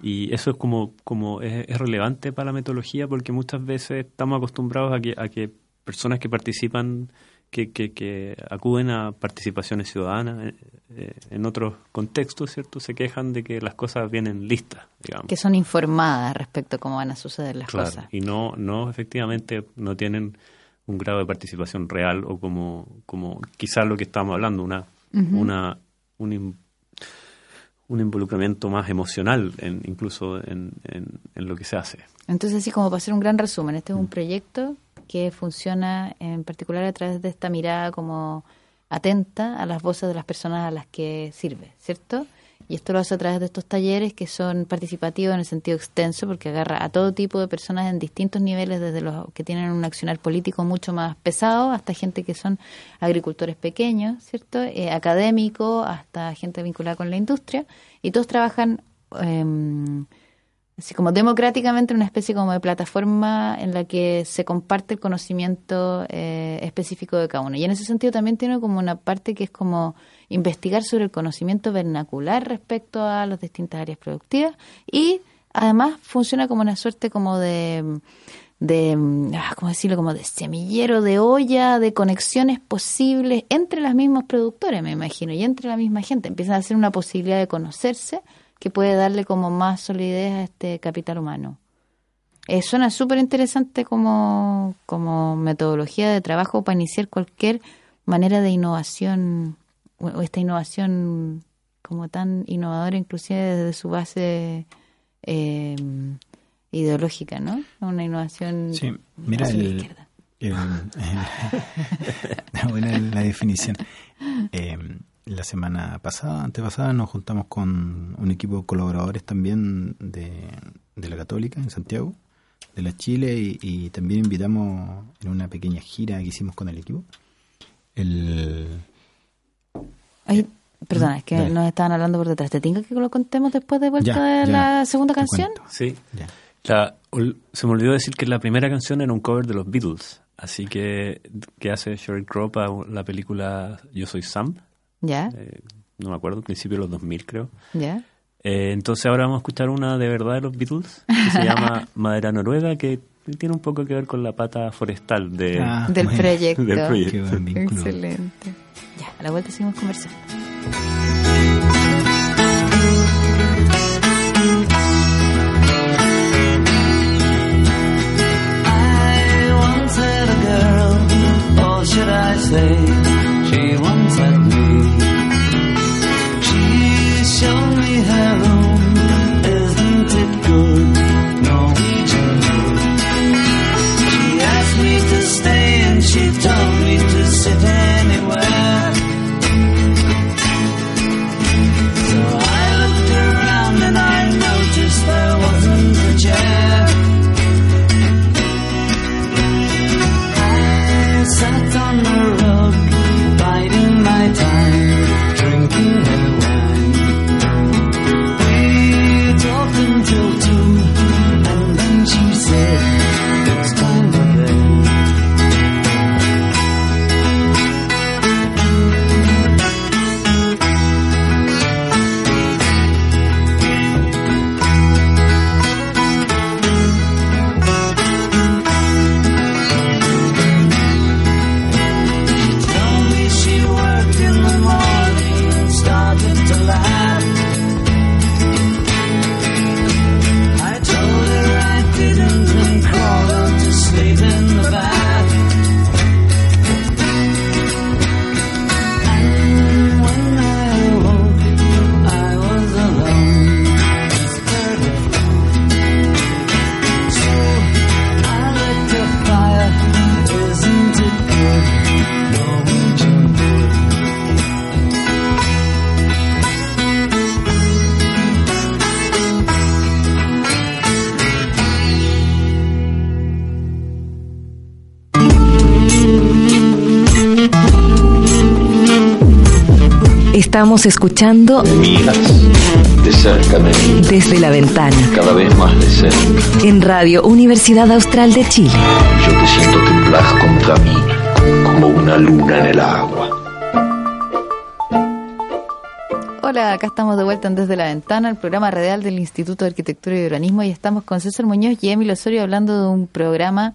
Y eso es como, como es, es relevante para la metodología porque muchas veces estamos acostumbrados a que, a que personas que participan, que, que, que acuden a participaciones ciudadanas eh, eh, en otros contextos, ¿cierto? Se quejan de que las cosas vienen listas, digamos. Que son informadas respecto a cómo van a suceder las Claro, cosas. y no, no efectivamente no tienen un grado de participación real o como, como quizás lo que estábamos hablando, una, una, un, un involucramiento más emocional en, incluso en, en, en lo que se hace. Entonces, así como para hacer un gran resumen, este es Mm. un proyecto que funciona en particular a través de esta mirada como atenta a las voces de las personas a las que sirve, ¿cierto? Y esto lo hace a través de estos talleres que son participativos en el sentido extenso, porque agarra a todo tipo de personas en distintos niveles, desde los que tienen un accionar político mucho más pesado, hasta gente que son agricultores pequeños, ¿cierto? Eh, académicos, hasta gente vinculada con la industria, y todos trabajan em, así como democráticamente en una especie como de plataforma en la que se comparte el conocimiento eh, específico de cada uno. Y en ese sentido también tiene como una parte que es como investigar sobre el conocimiento vernacular respecto a las distintas áreas productivas y además funciona como una suerte como de de, ah, ¿cómo decirlo? Como de semillero de olla, de conexiones posibles entre los mismos productores, me imagino, y entre la misma gente. Empiezan a ser una posibilidad de conocerse que puede darle como más solidez a este capital humano. Eh, suena súper interesante como, como metodología de trabajo para iniciar cualquier manera de innovación, o esta innovación como tan innovadora inclusive desde su base eh, ideológica, ¿no? Una innovación Sí, mira hacia la izquierda. el- el- la definición. Eh, la semana pasada, antepasada, nos juntamos con un equipo de colaboradores también de, de la Católica en Santiago, de la Chile, y, y también invitamos en una pequeña gira que hicimos con el equipo. El, Ay, perdona, es que Dale. nos estaban hablando por detrás. ¿Te tinca que lo contemos después de vuelta Ya, de ya, la segunda canción? cuento. Sí. ya. La- se me olvidó decir que la primera canción era un cover de los Beatles. Así que, que hace Sheryl Crow para la película Yo Soy Sam. ¿Ya? eh, no me acuerdo, principio de los 2000 creo. ¿Ya? Eh, entonces ahora vamos a escuchar una de verdad de los Beatles que se llama Madera Noruega que tiene un poco que ver con la pata forestal de... Ah, Del bueno, proyecto. del proyecto. Qué buen vínculo. Excelente. Ya, a la vuelta seguimos conversando. I once had a girl, or should I say, she told me to sit anywhere. Estamos escuchando Miras de cerca de mí, desde la ventana cada vez más de cerca. en Radio Universidad Austral de Chile. Yo te siento temblar contra mí como una luna en el agua. Hola, acá estamos de vuelta en Desde la Ventana, el programa radial del Instituto de Arquitectura y Urbanismo, y estamos con César Muñoz y Emil Osorio hablando de un programa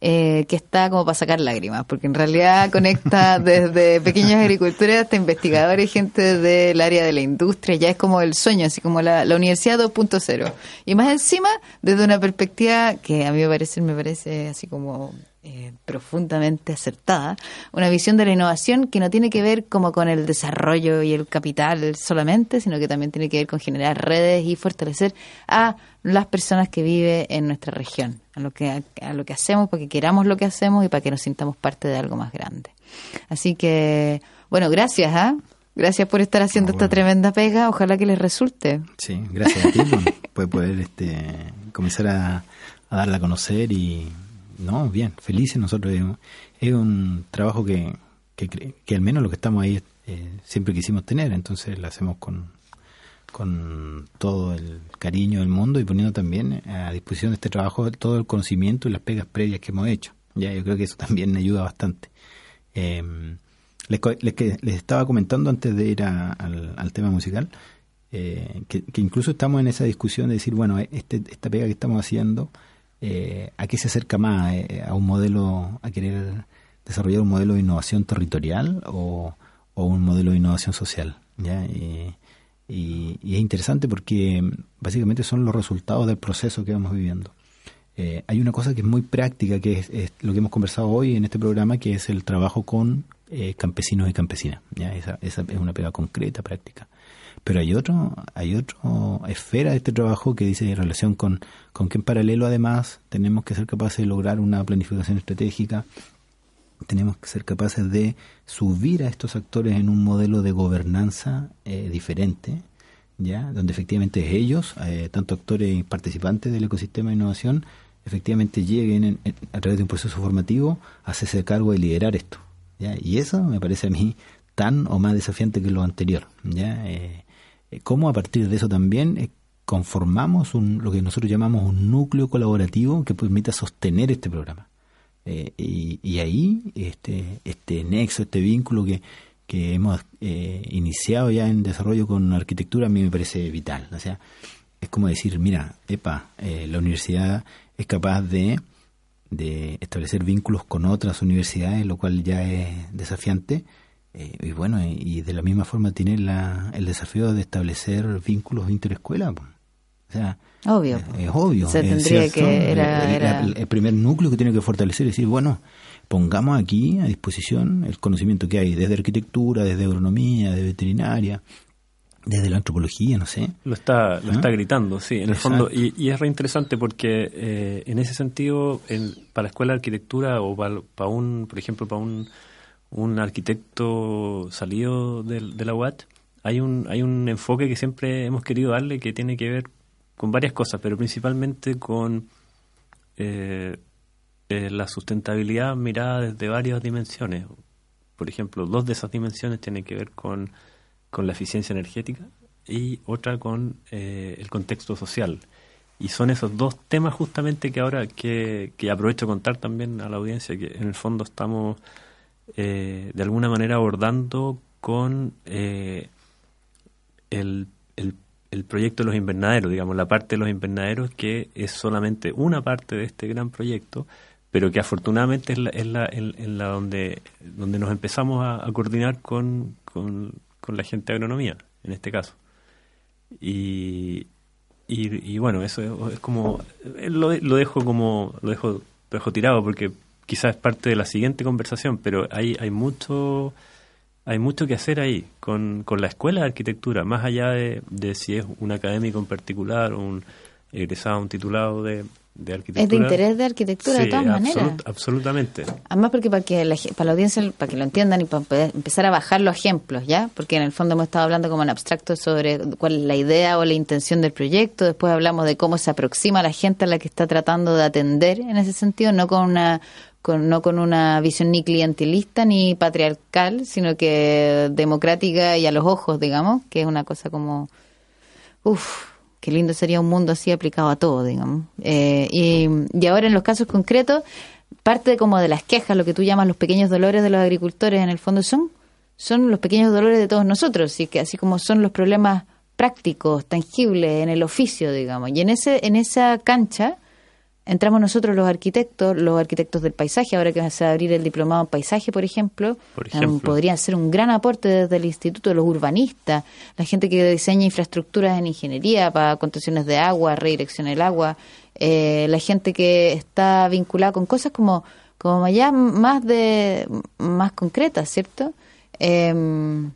eh, que está como para sacar lágrimas, porque en realidad conecta desde pequeños agricultores hasta investigadores, gente del área de la industria, ya es como el sueño, así como la, la Universidad 2.0. Y más encima, desde una perspectiva que a mí me parece, me parece así como eh, profundamente acertada, una visión de la innovación que no tiene que ver como con el desarrollo y el capital solamente, sino que también tiene que ver con generar redes y fortalecer a las personas que viven en nuestra región, a lo que a lo que hacemos, para que queramos lo que hacemos y para que nos sintamos parte de algo más grande. Así que Bueno, gracias, ¿ah? Gracias por estar haciendo Ah, esta tremenda pega. Ojalá que les resulte. Sí, gracias a ti, puede poder este, comenzar a, a darla a conocer y, no, bien, felices nosotros. Es un trabajo que, que, que al menos lo que estamos ahí eh, siempre quisimos tener, entonces lo hacemos con, con todo el cariño del mundo y poniendo también a disposición de este trabajo todo el conocimiento y las pegas previas que hemos hecho. Ya, yo creo que eso también ayuda bastante. Eh, les, les les estaba comentando antes de ir al, al tema musical eh, que, incluso estamos en esa discusión de decir, bueno, este, esta pega que estamos haciendo, eh, ¿a qué se acerca más? Eh, ¿A un modelo, a querer desarrollar un modelo de innovación territorial o, o un modelo de innovación social? ¿ya? Y, y- y es interesante porque mm, básicamente son los resultados del proceso que vamos viviendo. Eh, hay una cosa que es muy práctica, que es, lo que hemos conversado hoy en este programa, que es el trabajo con eh, campesinos y campesinas. ¿ya? Esa, esa es una pega concreta, práctica. Pero hay otro, hay otro esfera de este trabajo que dice en relación con, con que en paralelo además tenemos que ser capaces de lograr una planificación estratégica, tenemos que ser capaces de subir a estos actores en un modelo de gobernanza eh, diferente, ya donde efectivamente ellos, eh, tanto actores y participantes del ecosistema de innovación, efectivamente lleguen en- a través de un proceso formativo a hacerse cargo de liderar esto. ¿ya? Y eso me parece a mí tan o más desafiante que lo anterior. ¿ya? Eh, eh, cómo a partir de eso también eh, conformamos un, lo que nosotros llamamos un núcleo colaborativo que permita sostener este programa. Eh, y, ahí este, este nexo, este vínculo que, que hemos eh, iniciado ya en desarrollo con arquitectura a mí me parece vital. O sea, es como decir, mira, epa, eh, la universidad es capaz de, de establecer vínculos con otras universidades, lo cual ya es desafiante. Eh, y bueno, y, de la misma forma tiene la, el desafío de establecer vínculos interescuela. po. O sea, Obvio. es, es obvio. Se tendría cierto. que- era- El- el- era- el- el primer núcleo que tiene que fortalecer es decir, bueno, pongamos aquí a disposición el conocimiento que hay desde arquitectura, desde agronomía, de veterinaria, desde la antropología, no sé. Lo está, lo ¿Ah? está gritando, sí, en el fondo. Y, y es re interesante porque eh, en ese sentido, en- para la escuela de arquitectura o para, para un, por ejemplo, para un, un arquitecto salido del- de, la UAT, hay un, hay un enfoque que siempre hemos querido darle que tiene que ver con varias cosas, pero principalmente con eh, eh, la sustentabilidad mirada desde varias dimensiones. Por ejemplo, dos de esas dimensiones tienen que ver con, con la eficiencia energética y otra con eh, el contexto social. Y son esos dos temas justamente que ahora que, que aprovecho de contar también a la audiencia, que en el fondo estamos eh, de alguna manera abordando con el, el, el proyecto de los invernaderos, digamos, la parte de los invernaderos que es solamente una parte de este gran proyecto, pero que afortunadamente es la, es la, en, en la donde, donde nos empezamos a, coordinar con, con, con la gente de agronomía, en este caso. Y, y, y bueno, eso es, es como, eh, lo, lo dejo como, lo dejo, lo dejo tirado porque quizás es parte de la siguiente conversación, pero hay, hay mucho hay mucho que hacer ahí con, con la escuela de arquitectura, más allá de, de si es un académico en particular o un egresado, un titulado de, de arquitectura. Es de interés de arquitectura de todas maneras. absolut- absolutamente. Además porque para que la, para la audiencia, para que lo entiendan y para empezar a bajar los ejemplos, ¿ya? Porque en el fondo hemos estado hablando como en abstracto sobre cuál es la idea o la intención del proyecto, después hablamos de cómo se aproxima a la gente a la que está tratando de atender en ese sentido, no con una con, no con una visión ni clientelista ni patriarcal, sino que democrática y a los ojos, digamos, que es una cosa como Uf, qué lindo sería un mundo así aplicado a todo, digamos. Eh, y, y ahora en los casos concretos, parte como de las quejas, lo que tú llamas los pequeños dolores de los agricultores, en el fondo son, son los pequeños dolores de todos nosotros, así que así como son los problemas prácticos, tangibles, en el oficio, digamos. Y en ese, en esa cancha entramos nosotros los arquitectos, los arquitectos del paisaje, ahora que se va a abrir el diplomado en paisaje, por ejemplo, Por ejemplo. um, podría ser un gran aporte desde el Instituto los Urbanistas, la gente que diseña infraestructuras en ingeniería para contenciones de agua, redirección del agua, eh, la gente que está vinculada con cosas como, como ya más de más concretas, ¿cierto? Em,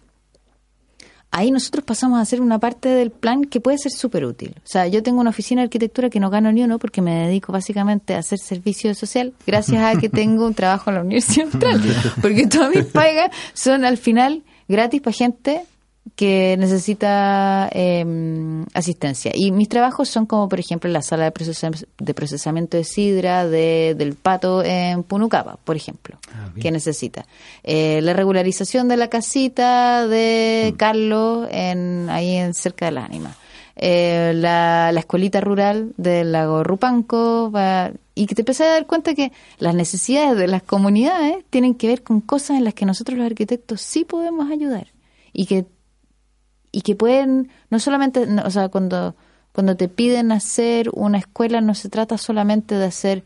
ahí nosotros pasamos a hacer una parte del plan que puede ser súper útil. O sea, yo tengo una oficina de arquitectura que no gano ni uno porque me dedico básicamente a hacer servicio social gracias a que tengo un trabajo en la Universidad Austral. Porque todas mis pagas son al final gratis para gente que necesita eh, asistencia. Y mis trabajos son como, por ejemplo, la sala de, procesam- de procesamiento de sidra de, del pato en Punucapa, por ejemplo, que necesita. Eh, la regularización de la casita de Carlos en, ahí en cerca de la Ánima. Eh, la, la escuelita rural del lago Rupanco va- y que te empecé a dar cuenta que las necesidades de las comunidades tienen que ver con cosas en las que nosotros los arquitectos sí podemos ayudar y que y que pueden no solamente o sea cuando cuando te piden hacer una escuela no se trata solamente de hacer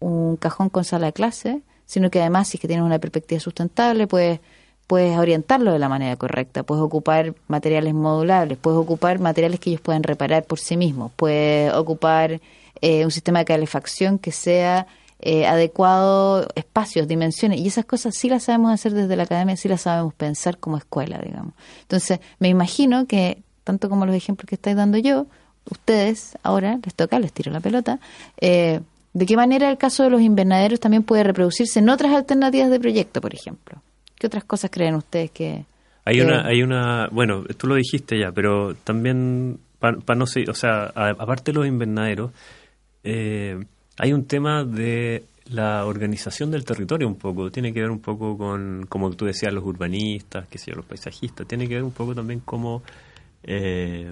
un cajón con sala de clase sino que además si es que tienes una perspectiva sustentable puedes puedes orientarlo de la manera correcta puedes ocupar materiales modulables puedes ocupar materiales que ellos puedan reparar por sí mismos puedes ocupar eh, un sistema de calefacción que sea eh, adecuado espacios, dimensiones, y esas cosas sí las sabemos hacer desde la academia, sí las sabemos pensar como escuela, digamos. Entonces, me imagino que, tanto como los ejemplos que estáis dando yo, ustedes ahora les toca, les tiro la pelota, eh, ¿de qué manera el caso de los invernaderos también puede reproducirse en otras alternativas de proyecto, por ejemplo? ¿Qué otras cosas creen ustedes que... Hay que- una, hay una, bueno, tú lo dijiste ya, pero también, para no sé, o sea, aparte de los invernaderos, eh, hay un tema de la organización del territorio un poco, tiene que ver un poco con, como tú decías, los urbanistas, qué sé yo, los paisajistas, tiene que ver un poco también como eh,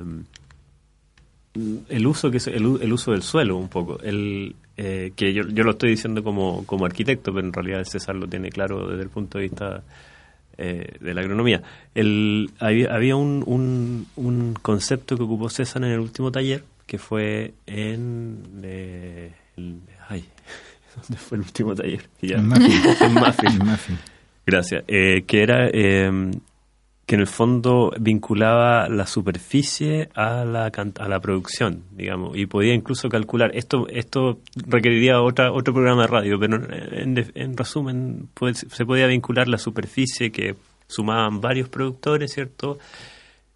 el uso que es el, uso del suelo un poco, el eh, que yo, yo lo estoy diciendo como, como arquitecto, pero en realidad César lo tiene claro desde el punto de vista eh, de la agronomía. El, había había un, un, un concepto que ocupó César en el último taller, que fue en... el- ay, ¿dónde fue el último taller? Ya- En Muffin. Gracias. Eh, que era eh, que en el fondo vinculaba la superficie a la, a la producción, digamos, y podía incluso calcular. Esto esto requeriría otra, otro programa de radio, pero en, en resumen pues, se podía vincular la superficie que sumaban varios productores, ¿cierto?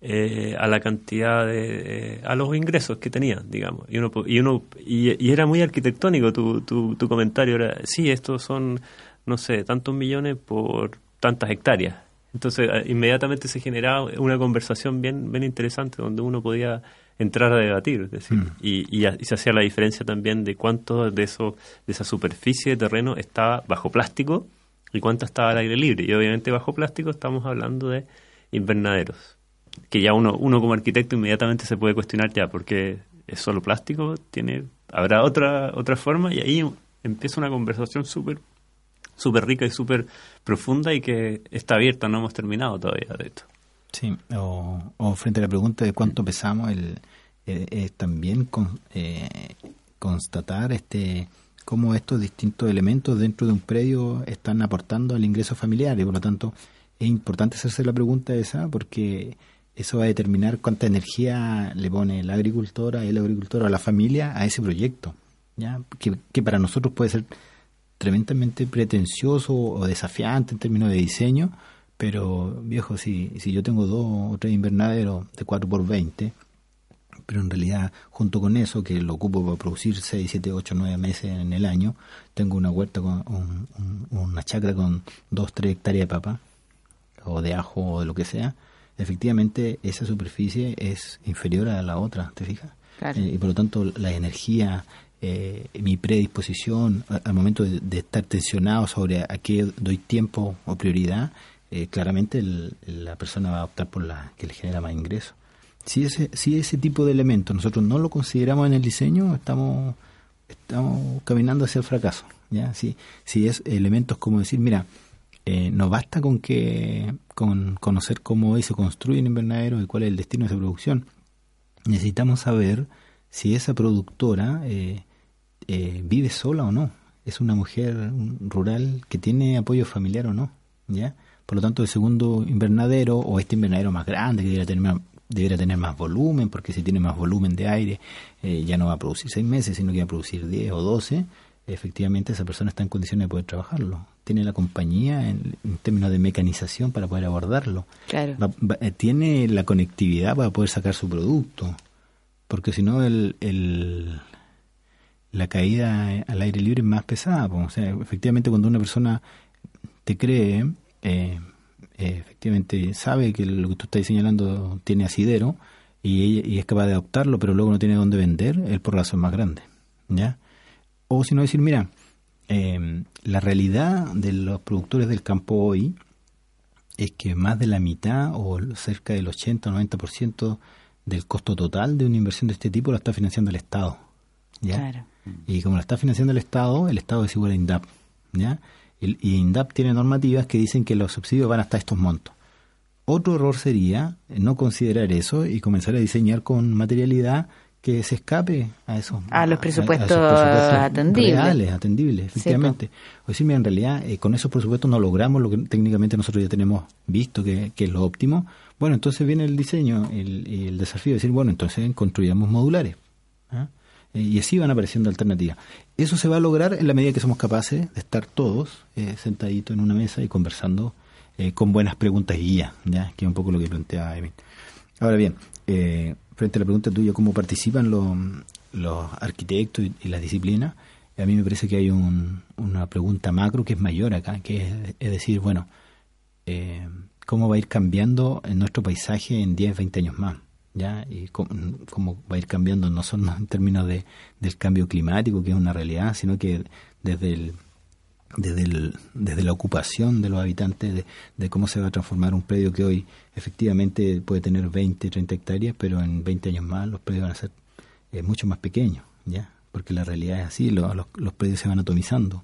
Eh, a la cantidad de eh, a los ingresos que tenían digamos. Y uno y uno y, y era muy arquitectónico tu, tu, tu comentario era sí estos son no sé tantos millones por tantas hectáreas. Entonces eh, inmediatamente se generaba una conversación bien bien interesante donde uno podía entrar a debatir es decir Mm. y, y, y se hacía la diferencia también de cuánto de eso de esa superficie de terreno estaba bajo plástico y cuánto estaba al aire libre. Y obviamente bajo plástico estamos hablando de invernaderos que ya uno, uno como arquitecto inmediatamente se puede cuestionar ya, porque es solo plástico, tiene, habrá otra, otra forma, y ahí empieza una conversación súper súper rica y súper profunda y que está abierta, no hemos terminado todavía de esto. Sí, o, o frente a la pregunta de cuánto pesamos, el, eh, también eh, constatar este cómo estos distintos elementos dentro de un predio están aportando al ingreso familiar. Y por lo tanto es importante hacerse la pregunta esa porque eso va a determinar cuánta energía le pone el agricultor, el agricultor o la familia a ese proyecto, ya que, para nosotros puede ser tremendamente pretencioso o desafiante en términos de diseño, pero viejo, si, si yo tengo dos o tres invernaderos de 4 por 20 pero en realidad junto con eso, que lo ocupo para producir 6, 7, 8, 9 meses en el año, tengo una huerta, con un- una chacra con 2, 3 hectáreas de papa, o de ajo, o de lo que sea, efectivamente esa superficie es inferior a la otra, ¿te fijas? Claro. Eh, y por lo tanto la energía, eh, mi predisposición al momento de, de estar tensionado sobre a qué doy tiempo o prioridad, eh, claramente el- la persona va a optar por la que le genera más ingreso. Si ese, si ese tipo de elementos nosotros no lo consideramos en el diseño, estamos, estamos caminando hacia el fracaso. ¿ya? Si, si es elementos como decir, mira, eh, no basta con que con conocer cómo se construye un invernadero y cuál es el destino de esa producción. Necesitamos saber si esa productora eh, eh, vive sola o no. Es una mujer rural que tiene apoyo familiar o no. ¿ya? Por lo tanto, el segundo invernadero o este invernadero más grande que debería tener debería tener más volumen, porque si tiene más volumen de aire, eh, ya no va a producir seis meses, sino que va a producir 10 o 12. Efectivamente esa persona está en condiciones de poder trabajarlo. Tiene la compañía en, en términos de mecanización para poder abordarlo. Claro. Va- va- eh, tiene la conectividad para poder sacar su producto. Porque si no, el, el- la caída eh, al aire libre es más pesada. O sea, efectivamente, cuando una persona te cree, eh, efectivamente sabe que lo que tú estás señalando tiene asidero y, y es capaz de adoptarlo, pero luego no tiene dónde vender, el porrazo es más grande. ¿ya? O si no decir, mira, eh, la realidad de los productores del campo hoy es que más de la mitad o cerca del 80 o 90% del costo total de una inversión de este tipo la está financiando el Estado. ¿ya? Claro. Y como la está financiando el Estado, el Estado es igual a INDAP. ¿ya? El- y INDAP tiene normativas que dicen que los subsidios van hasta estos montos. Otro error sería no considerar eso y comenzar a diseñar con materialidad que se escape a esos A los presupuestos presupuestos atendibles. reales, atendibles, Sí, efectivamente. O decir, mira, en realidad eh, con esos presupuestos no logramos lo que técnicamente nosotros ya tenemos visto que, que es lo óptimo. Bueno, entonces viene el diseño, el, y el desafío de decir, bueno, entonces construyamos modulares. ¿ah? Eh, Y así van apareciendo alternativas. Eso se va a lograr en la medida que somos capaces de estar todos eh, sentaditos en una mesa y conversando con buenas preguntas y guías, ¿ya? que es un poco lo que plantea Emil. Ahora bien, eh, frente a la pregunta tuya, ¿cómo participan los, los arquitectos y, y las disciplinas? A mí me parece que hay un- una pregunta macro que es mayor acá, que es, decir, bueno, eh, ¿cómo va a ir cambiando nuestro paisaje en 10, 20 años más? ¿Ya? Y cómo, cómo va a ir cambiando no solo en términos de, del cambio climático, que es una realidad, sino que desde el, desde, el, desde la ocupación de los habitantes, de, de cómo se va a transformar un predio que hoy efectivamente puede tener 20, 30 hectáreas, pero en 20 años más los predios van a ser eh, mucho más pequeños, ¿ya? Porque la realidad es así, lo- los, los predios se van atomizando.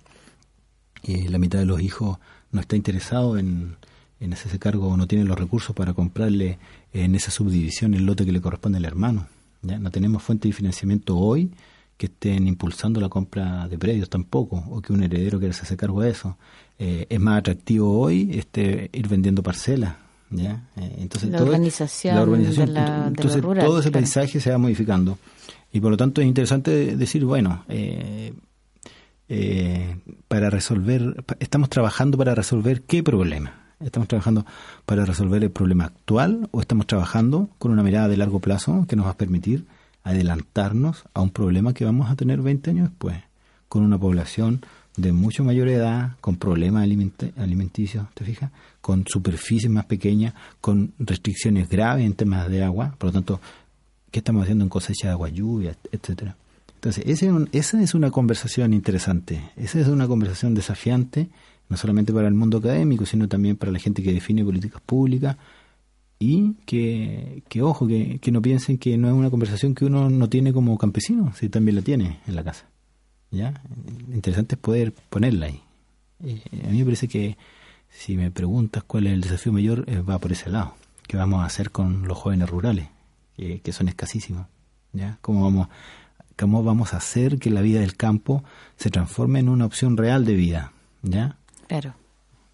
Y la mitad de los hijos no está interesado en, en hacerse cargo o no tiene los recursos para comprarle en esa subdivisión el lote que le corresponde al hermano. ¿ya? No tenemos fuentes de financiamiento hoy que estén impulsando la compra de predios tampoco, o que un heredero quiera hacerse cargo de eso. Eh, es más atractivo hoy este ir vendiendo parcelas. ¿ya? Eh, entonces La todo- urbanización la urbanización. de la- de lo entonces rural, todo ese claro. paisaje se va modificando. Y por lo tanto es interesante decir, bueno, eh, eh, para resolver, estamos trabajando para resolver qué problema. ¿Estamos trabajando para resolver el problema actual o estamos trabajando con una mirada de largo plazo que nos va a permitir adelantarnos a un problema que vamos a tener 20 años después, con una población de mucho mayor edad, con problemas alimenticios, ¿te fijas? Con superficies más pequeñas, con restricciones graves en temas de agua, por lo tanto, ¿qué estamos haciendo en cosecha de agua, lluvia, etcétera? Entonces, ese esa es una conversación interesante, esa es una conversación desafiante, no solamente para el mundo académico, sino también para la gente que define políticas públicas y que, que ojo, que, que no piensen que no es una conversación que uno no tiene como campesino, si también la tiene en la casa. ¿ya? Interesante es poder ponerla ahí. Eh, a mí me parece que si me preguntas cuál es el desafío mayor, eh, va por ese lado. ¿Qué vamos a hacer con los jóvenes rurales, que, que son escasísimos? ¿ya? ¿Cómo, vamos, ¿Cómo vamos a hacer que la vida del campo se transforme en una opción real de vida? ¿ya? Claro.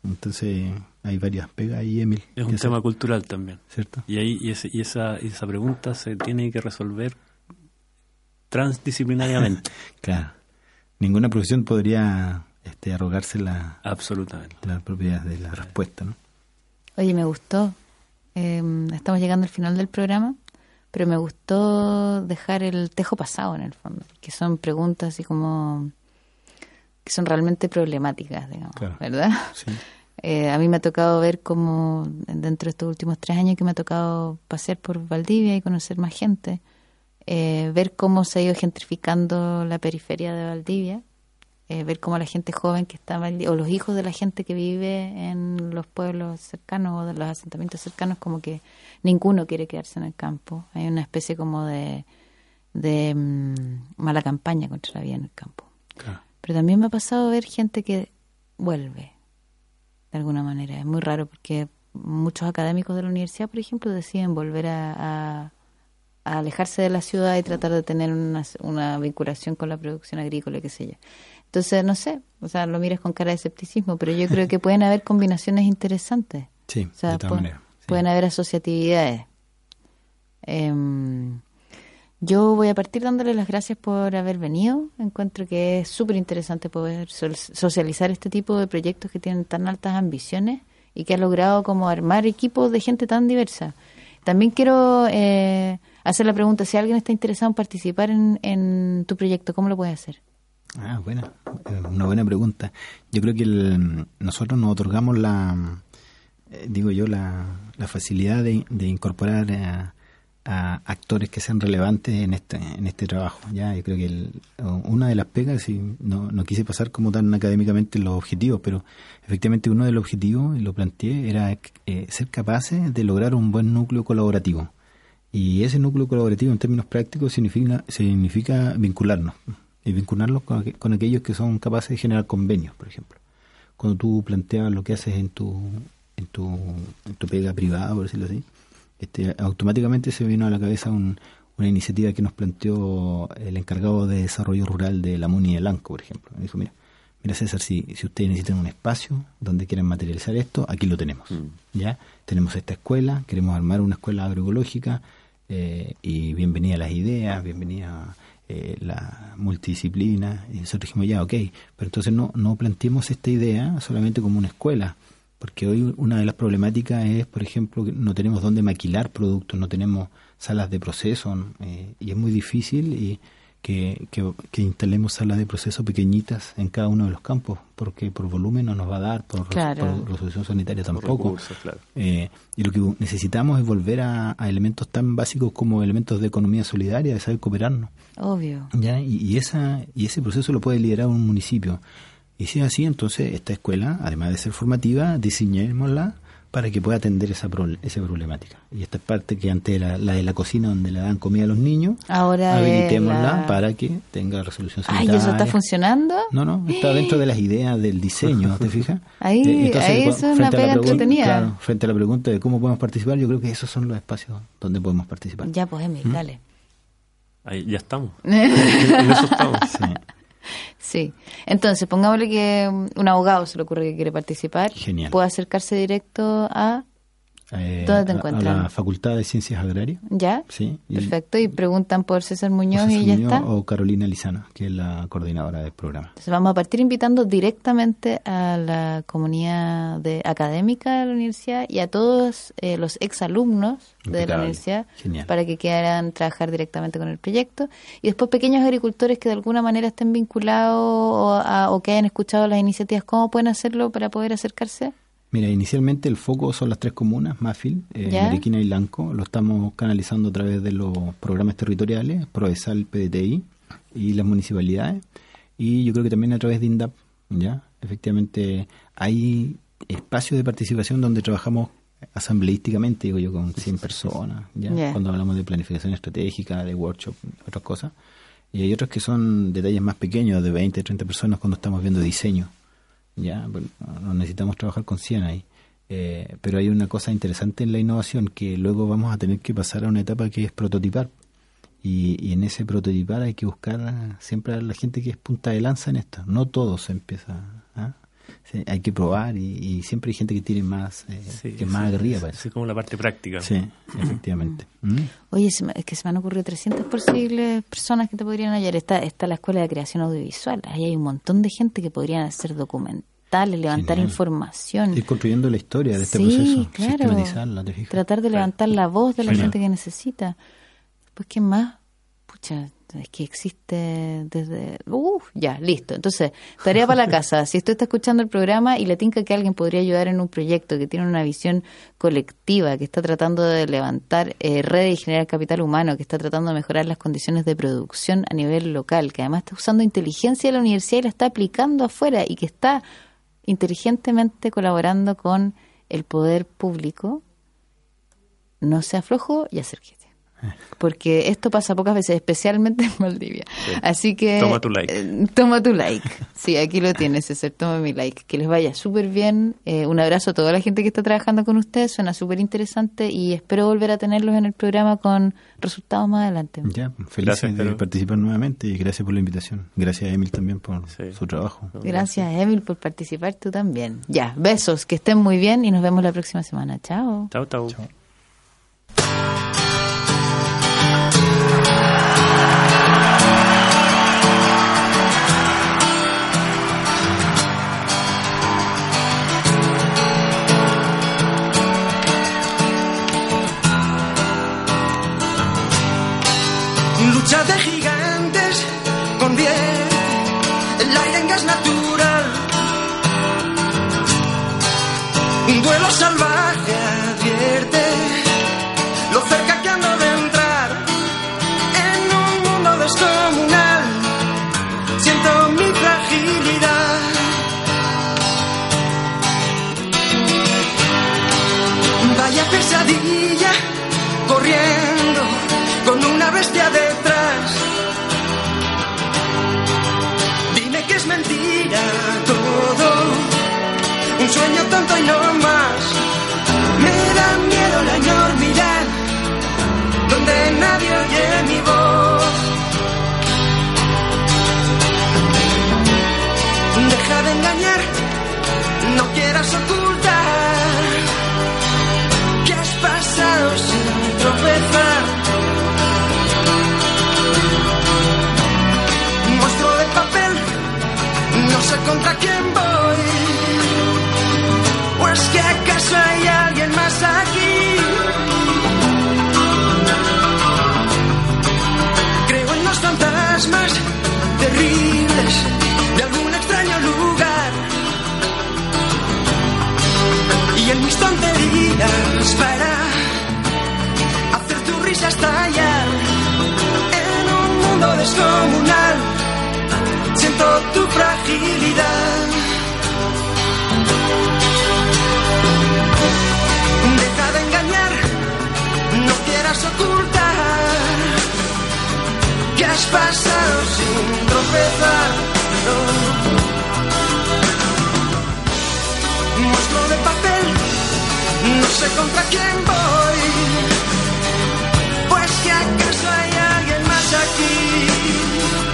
Entonces, hay varias pegas ahí, Emil. Es un tema cultural también. ¿Cierto? Y ahí y, ese- y esa, y esa pregunta se tiene que resolver transdisciplinariamente. Claro. Ninguna profesión podría este, arrogarse la, Absolutamente. la propiedad de la respuesta, ¿no? Oye, me gustó. Eh, estamos llegando al final del programa, pero me gustó dejar el tejo pasado en el fondo, que son preguntas así como que son realmente problemáticas, digamos, Claro. ¿verdad? Sí. Eh, a mí me ha tocado ver cómo dentro de estos últimos tres años que me ha tocado pasear por Valdivia y conocer más gente, eh, ver cómo se ha ido gentrificando la periferia de Valdivia, eh, ver cómo la gente joven que está o los hijos de la gente que vive en los pueblos cercanos o de los asentamientos cercanos, como que ninguno quiere quedarse en el campo. Hay una especie como de, de mm, mala campaña contra la vida en el campo. Claro. Pero también me ha pasado ver gente que vuelve, de alguna manera. Es muy raro porque muchos académicos de la universidad, por ejemplo, deciden volver a, a- a alejarse de la ciudad y tratar de tener una, una vinculación con la producción agrícola, qué sé yo. Entonces, no sé, o sea, lo miras con cara de escepticismo, pero yo creo que pueden haber combinaciones interesantes. Sí, O sea, de todas pu- maneras. sí. pueden haber asociatividades. Em, Yo voy a partir dándole las gracias por haber venido. Encuentro que es súper interesante poder socializar este tipo de proyectos que tienen tan altas ambiciones y que ha logrado como armar equipos de gente tan diversa. También quiero eh, hacer la pregunta, si alguien está interesado en participar en, en tu proyecto, ¿cómo lo puede hacer? Ah, buena, eh, una buena pregunta. Yo creo que el- nosotros nos otorgamos la, eh, digo yo, la, facilidad de, de incorporar a, a actores que sean relevantes en este en este trabajo. Ya, yo creo que una de las pegas, y no, no quise pasar como tan académicamente los objetivos, pero efectivamente uno de los objetivos, y lo planteé, era eh, ser capaces de lograr un buen núcleo colaborativo. Y ese núcleo colaborativo en términos prácticos significa, significa vincularnos y aqu- con aquellos que son capaces de generar convenios, por ejemplo. Cuando tú planteas lo que haces en tu, en tu, en tu pega privada, por decirlo así, este, automáticamente se vino a la cabeza un- una iniciativa que nos planteó el encargado de desarrollo rural de la MUNI de Lanco, por ejemplo. Me dijo, mira, mira César, si, si ustedes necesitan un espacio donde quieran materializar esto, aquí lo tenemos. ¿ya? Tenemos esta escuela, queremos armar una escuela agroecológica eh, y bienvenida las ideas, bienvenida eh, la multidisciplina. Y nosotros dijimos, ya, ok, pero entonces no, no planteemos esta idea solamente como una escuela, porque hoy una de las problemáticas es, por ejemplo, que no tenemos dónde maquilar productos, no tenemos salas de proceso eh, y es muy difícil y que, que, que instalemos salas de proceso pequeñitas en cada uno de los campos, porque por volumen no nos va a dar, por, Claro. por resolución sanitaria tampoco. recursos, claro. Eh, y lo que necesitamos es volver a, a elementos tan básicos como elementos de economía solidaria, de saber cooperarnos. Obvio. ¿ya? Y, y esa, y ese proceso lo puede liderar un municipio. Y si es así, entonces esta escuela, además de ser formativa, diseñémosla para que pueda atender esa, esa problemática. Y esta es parte que antes era la de la cocina donde le dan comida a los niños, Ahora habilitémosla la- para que tenga resolución Ay, sanitaria. ¿eso está funcionando? No, no, está dentro de las ideas del diseño, ¿te fijas? Ahí- Eh, ahí cu- eso es una pega entretenida. claro, frente a la pregunta de cómo podemos participar, yo creo que esos son los espacios donde podemos participar. Ya, pues, Emil, dale. Ahí ya estamos. en eso estamos. Sí. Sí. Entonces, pongámosle que un abogado se le ocurre que quiere participar. Genial. Puede acercarse directo a... Eh, ¿Dónde te encuentran? A la Facultad de Ciencias Agrarias. ¿Ya? Sí. y- Perfecto. Y preguntan por César Muñoz y ya Muñoz está. O Carolina Lizana, que es la coordinadora del programa. Entonces vamos a partir invitando directamente a la comunidad de, académica de la universidad y a todos eh, los exalumnos de la universidad Genial. para que quieran trabajar directamente con el proyecto. Y después pequeños agricultores que de alguna manera estén vinculados o, a- o que hayan escuchado las iniciativas, ¿cómo pueden hacerlo para poder acercarse? Mira, inicialmente el foco son las tres comunas, Mafil, eh. Mariquina y Lanco. Lo estamos canalizando a través de los programas territoriales, Provesal, PDTI y las municipalidades. Y yo creo que también a través de INDAP, ¿ya? Efectivamente, hay espacios de participación donde trabajamos asambleísticamente, digo yo, con 100 personas, ¿ya? Ya. Cuando hablamos de planificación estratégica, de workshop, otras cosas. Y hay otros que son detalles más pequeños, de 20, 30 personas, cuando estamos viendo diseño. Ya, bueno, no necesitamos trabajar con 100 ahí. Eh, pero hay una cosa interesante en la innovación que luego vamos a tener que pasar a una etapa que es prototipar. Y, y en ese prototipar hay que buscar siempre a la gente que es punta de lanza en esto. No todo se empieza. ¿ah? Sí, hay que probar y, y siempre hay gente que tiene más, eh, Sí, que es más sí, aguerrida para sí, eso. como la parte práctica. Sí, efectivamente. ¿Mm? Oye, se me- es que se me han ocurrido 300 posibles personas que te podrían hallar. Está, está la Escuela de Creación Audiovisual. Ahí hay un montón de gente que podrían hacer documentales, levantar Genial. información. Ir construyendo la historia de este Sí, proceso, claro. sistematizarla, ¿te fijas? Tratar de levantar la voz de la Genial. gente que necesita. Pues, ¿qué más? Pucha, es que existe desde... Uf, ya, listo. Entonces, tarea para la casa. Si usted está escuchando el programa y le tinca que alguien podría ayudar en un proyecto que tiene una visión colectiva, que está tratando de levantar eh, redes y generar capital humano, que está tratando de mejorar las condiciones de producción a nivel local, que además está usando inteligencia de la universidad y la está aplicando afuera y que está inteligentemente colaborando con el poder público, no sea flojo y acérquese. Porque esto pasa pocas veces, especialmente en Valdivia. Así que... Toma tu like. eh, toma tu like. Sí, aquí lo tienes, César. Toma mi like. Que les vaya súper bien. Eh, un abrazo a toda la gente que está trabajando con ustedes. Suena súper interesante y espero volver a tenerlos en el programa con resultados más adelante. Ya, felices Gracias, de Pedro. participar nuevamente y gracias por la invitación. Gracias a Emil también por Sí. su trabajo. Gracias, Emil, por participar tú también. Ya, besos, que estén muy bien y nos vemos la próxima semana. Chao. Chao, chao. Chao. Un duelo salvaje risa estallar en un mundo descomunal. Siento tu fragilidad. Deja de engañar, no quieras ocultar que has pasado sin tropezar. no. Monstruo de papel, no sé contra quién voy. Acaso hay alguien más aquí.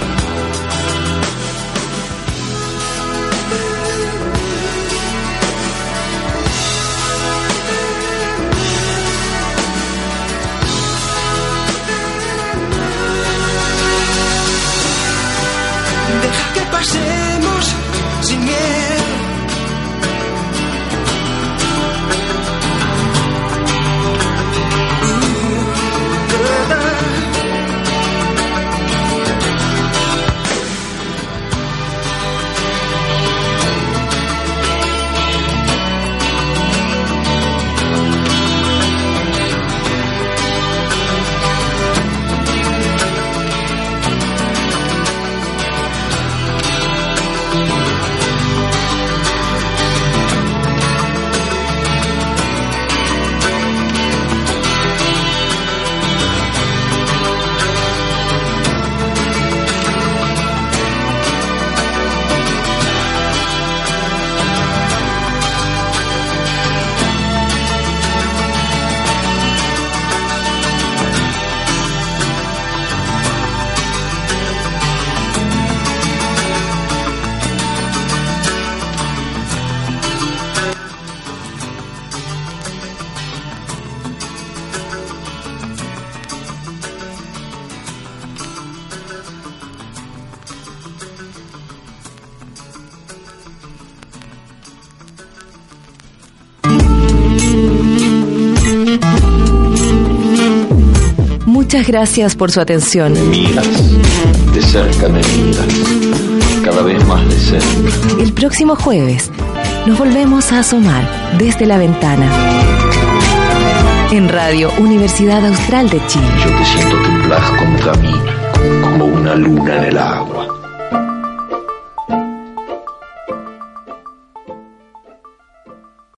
Muchas gracias por su atención. Miras, de cerca me miras, cada vez más de cerca. El próximo jueves nos volvemos a asomar desde la ventana. En Radio Universidad Austral de Chile. Yo te siento temblar contra mí, como una luna en el agua.